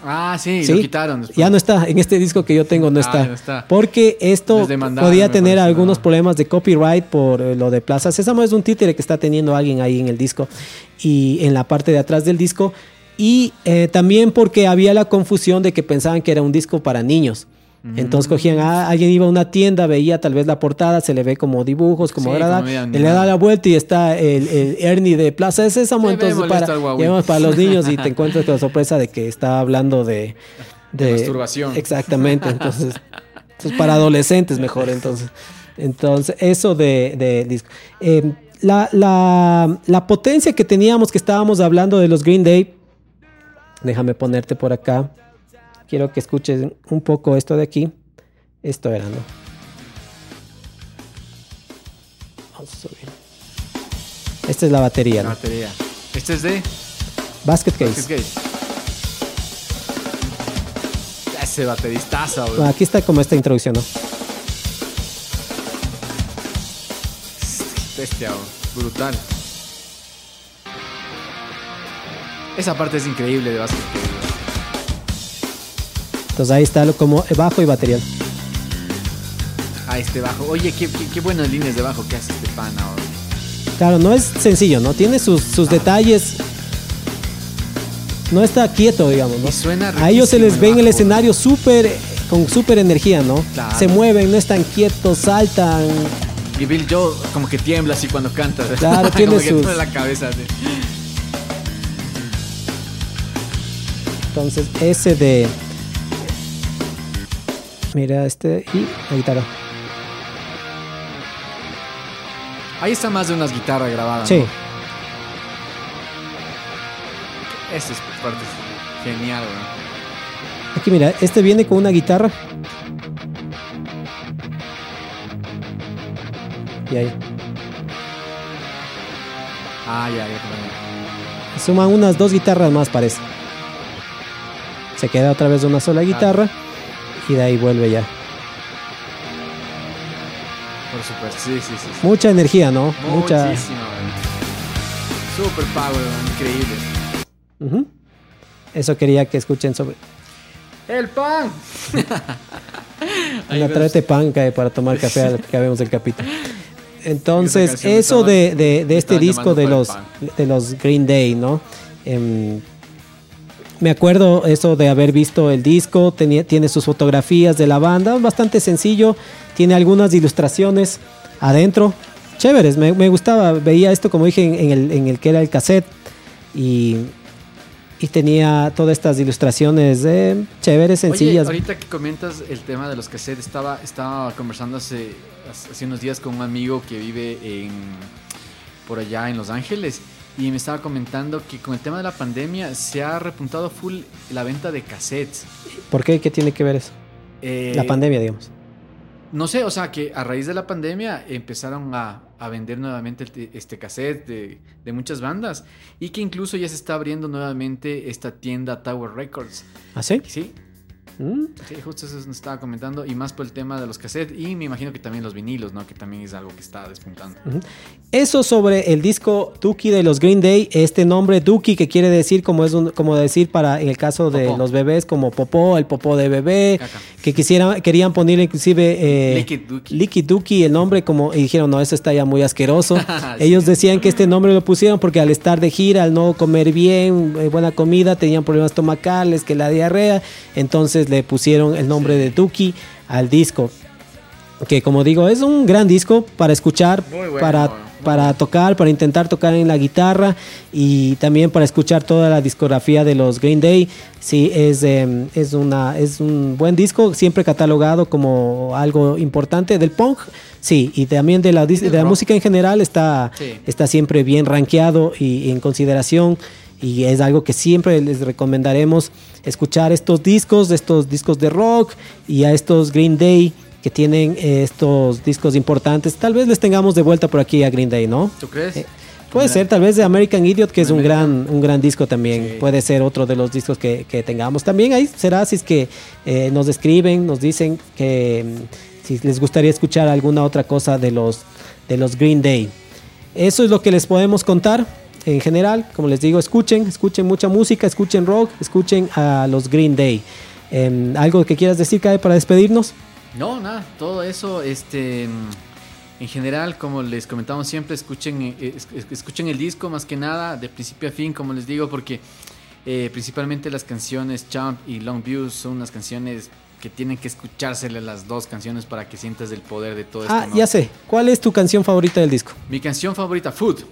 Ah, sí, lo quitaron. Ya no está, en este disco que yo tengo no, ah, está, Porque esto podía tener algunos problemas de copyright por eh, lo de Plaza Sésamo. Es un títere que está teniendo alguien ahí en el disco y en la parte de atrás del disco. Y eh, también porque había la confusión de que pensaban que era un disco para niños. Entonces cogían a alguien iba a una tienda, veía tal vez la portada, se le ve como dibujos, como sí, le da la vuelta y está el, Ernie de Plaza de Sésamo. entonces para, para los niños y te encuentras con la sorpresa de que está hablando de, de, masturbación. Exactamente. Entonces, para adolescentes mejor. Entonces, entonces eso de, disco. Em, la, la, la potencia que teníamos, que estábamos hablando de los Green Day, déjame ponerte por acá quiero que escuches un poco esto de aquí. Esto era, ¿no? Vamos a subir. Esta es la batería. La batería. Este es de Basket Case. Basket Case. Ese bateristazo, güey. Aquí está como esta introducción, ¿no? Bestia, brutal. Esa parte es increíble de Basket Case. Entonces ahí está lo como bajo y batería. Ah, este bajo. Oye, qué, qué, buenas líneas de bajo que hace este pan ahora. Claro, no es sencillo, ¿no? Tiene sus, sus detalles. No está quieto, digamos, ¿no? suena A ellos se les ve en el escenario súper, con súper energía, ¿no? Claro. Se mueven, no están quietos, saltan. Y Bill Joe como que tiembla así cuando canta. Claro, tiene como sus... la cabeza. Entonces, ese de Mira este y la guitarra. Ahí está más de unas guitarras grabadas. Sí. Esta es parte genial, Aquí mira, este viene con una guitarra. Y ahí. Ah, ya, ya. Suman unas dos guitarras más, parece. Se queda otra vez una sola guitarra y de ahí vuelve ya. Por supuesto, sí, sí, sí. Mucha energía, ¿no? Mucha. Super power, increíble. Eso quería que escuchen sobre. ¡El pan! Anda, tráete pan cae, para tomar café al que acabemos el capítulo. Entonces, eso de, de, de este disco de los, de los Green Day, ¿no? Em, me acuerdo eso de haber visto el disco, tenía, tiene sus fotografías de la banda, bastante sencillo, tiene algunas ilustraciones adentro, chéveres, me, me gustaba, veía esto como dije en, el, en el que era el cassette y, y tenía todas estas ilustraciones eh, chéveres, sencillas. Oye, ahorita que comentas el tema de los cassettes, estaba, estaba conversando hace, hace unos días con un amigo que vive en, por allá en Los Ángeles y me estaba comentando que con el tema de la pandemia se ha repuntado full la venta de cassettes. ¿Por qué? ¿Qué tiene que ver eso? Eh, la pandemia, digamos. No sé, o sea, que a raíz de la pandemia empezaron a, a vender nuevamente este cassette de, de, muchas bandas y que incluso ya se está abriendo nuevamente esta tienda Tower Records. ¿Ah, sí? Sí. ¿Mm? Sí, justo eso nos estaba comentando y más por el tema de los cassettes y me imagino que también los vinilos, ¿no? Que también es algo que está despuntando. Uh -huh. Eso sobre el disco Dookie de los Green Day, este nombre Dookie que quiere decir como es un, como decir para en el caso de popó. los bebés como popó, el popó de bebé, Caca. que quisieran querían ponerle inclusive eh, Liquid Dookie. Liquid Dookie el nombre como y dijeron no eso está ya muy asqueroso. Ellos decían que este nombre lo pusieron porque al estar de gira, al no comer bien, eh, buena comida, tenían problemas estomacales, que la diarrea, entonces le pusieron el nombre de Dookie al disco. Que como digo, es un gran disco para escuchar, bueno, para, para tocar, para intentar tocar en la guitarra y también para escuchar toda la discografía de los Green Day. Sí, es, eh, es, una, es un buen disco, siempre catalogado como algo importante del punk. Sí, y también de la, de la música en general está, sí. está siempre bien rankeado y, y en consideración y es algo que siempre les recomendaremos escuchar estos discos, estos discos de rock y a estos Green Day que tienen eh, estos discos importantes. Tal vez les tengamos de vuelta por aquí a Green Day, ¿no? ¿Tú crees? Eh, puede ser, tal vez de American Idiot, que es un gran, un gran disco también. Sí. Puede ser otro de los discos que, que, tengamos. También ahí será si es que eh, nos escriben, nos dicen que mm, si les gustaría escuchar alguna otra cosa de los, de los Green Day. Eso es lo que les podemos contar en general, como les digo, escuchen, escuchen mucha música, escuchen rock, escuchen a los Green Day. Eh, ¿Algo que quieras decir, Cae, para despedirnos? No, nada, todo eso, este, en general, como les comentamos siempre, escuchen, eh, escuchen el disco más que nada, de principio a fin, como les digo, porque eh, principalmente las canciones Champ y Long View son unas canciones que tienen que escuchársele las dos canciones para que sientas el poder de todo esto. Ah, ¿no? ya sé. ¿Cuál es tu canción favorita del disco? Mi canción favorita, Food.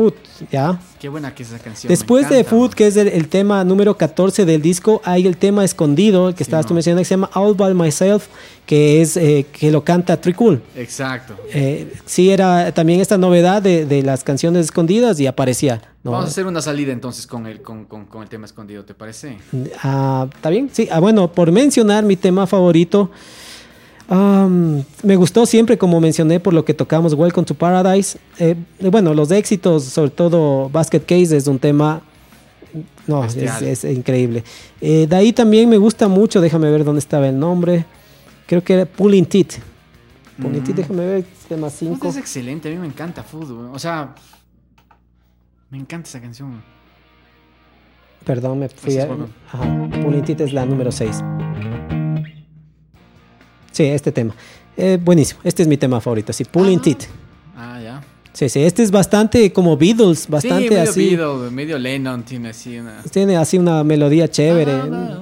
Food, ¿ya? Qué buena que es esa canción. Después encanta, de Food, que es el, el, tema número 14 del disco, hay el tema escondido, que sí, estabas no. tú mencionando, que se llama All By Myself, que es eh, que lo canta Tricool. Exacto. Eh, sí, era también esta novedad de, de, las canciones escondidas y aparecía. ¿no? Vamos a hacer una salida entonces con el, con, con, con el tema escondido, ¿te parece? Ah, ¿Está bien? Sí, ah, bueno, por mencionar mi tema favorito. Um, me gustó siempre, como mencioné, por lo que tocamos Welcome to Paradise. Eh, bueno, los éxitos, sobre todo Basket Case, es un tema. No, es, es, increíble. Eh, de ahí también me gusta mucho, déjame ver dónde estaba el nombre. Creo que era Pulling Teeth. Pulling mm. Teeth, déjame ver, tema 5. Es excelente, a mí me encanta Food. O sea, me encanta esa canción. Perdón, me fui a. Ajá, Pulling Teeth es la número 6. Sí, este tema. Eh, buenísimo. Este es mi tema favorito. Sí, Pulling ah. Teeth. Ah, ya. Sí, sí. Este es bastante como Beatles, bastante sí, medio así. Beatles, medio Lennon tiene así una. Tiene así una melodía chévere. Ah,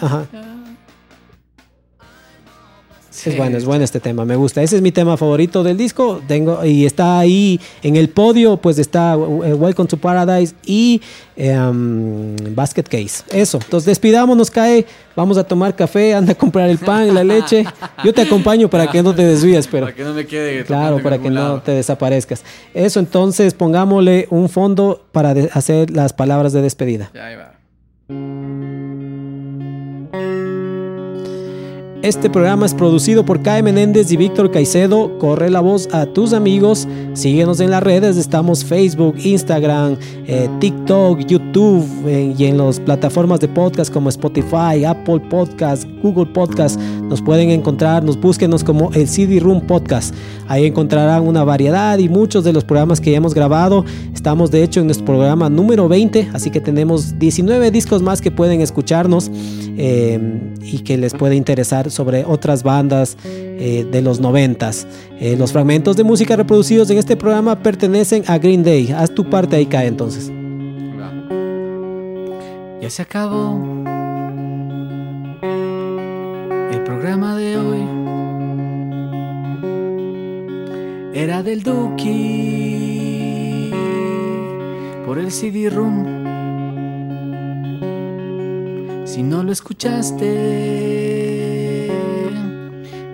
Ajá. Sí, es bueno, es bueno este tema, me gusta. Ese es mi tema favorito del disco. Tengo, y está ahí en el podio, pues está eh, Welcome to Paradise y um, Basket Case. Eso. Entonces despidámonos, Cae. Vamos a tomar café, anda a comprar el pan, la leche. Yo te acompaño para que no te desvíes, pero. Para que no me quede. Claro, para que lado. no te desaparezcas. Eso, entonces pongámosle un fondo para hacer las palabras de despedida. Ya, ahí va. Este programa es producido por Kai Menéndez y Víctor Caicedo. Corre la voz a tus amigos. Síguenos en las redes. Estamos Facebook, Instagram, eh, TikTok, YouTube eh, y en las plataformas de podcast como Spotify, Apple Podcast, Google Podcast. Nos pueden encontrar, nos búsquenos como el CD Room Podcast. Ahí encontrarán una variedad y muchos de los programas que ya hemos grabado. Estamos de hecho en nuestro programa número 20, así que tenemos 19 discos más que pueden escucharnos eh, y que les puede interesar sobre otras bandas eh, de los 90. Eh, los fragmentos de música reproducidos en este programa pertenecen a Green Day. Haz tu parte ahí cae entonces. Ya se acabó programa de hoy. Era del Duki por el CD Room. Si no lo escuchaste,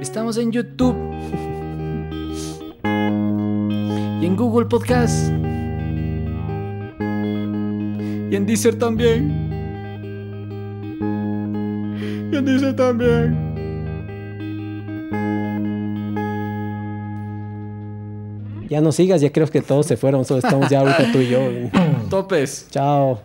estamos en YouTube y en Google Podcast y en Deezer también. Y en Deezer también. Ya no sigas, ya creo que todos se fueron, solo estamos ya ahorita tú y yo. Topes. Chao.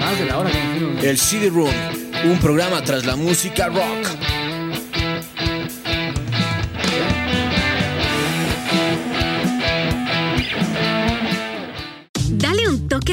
Más de la hora que. El CD Room, un programa tras la música rock.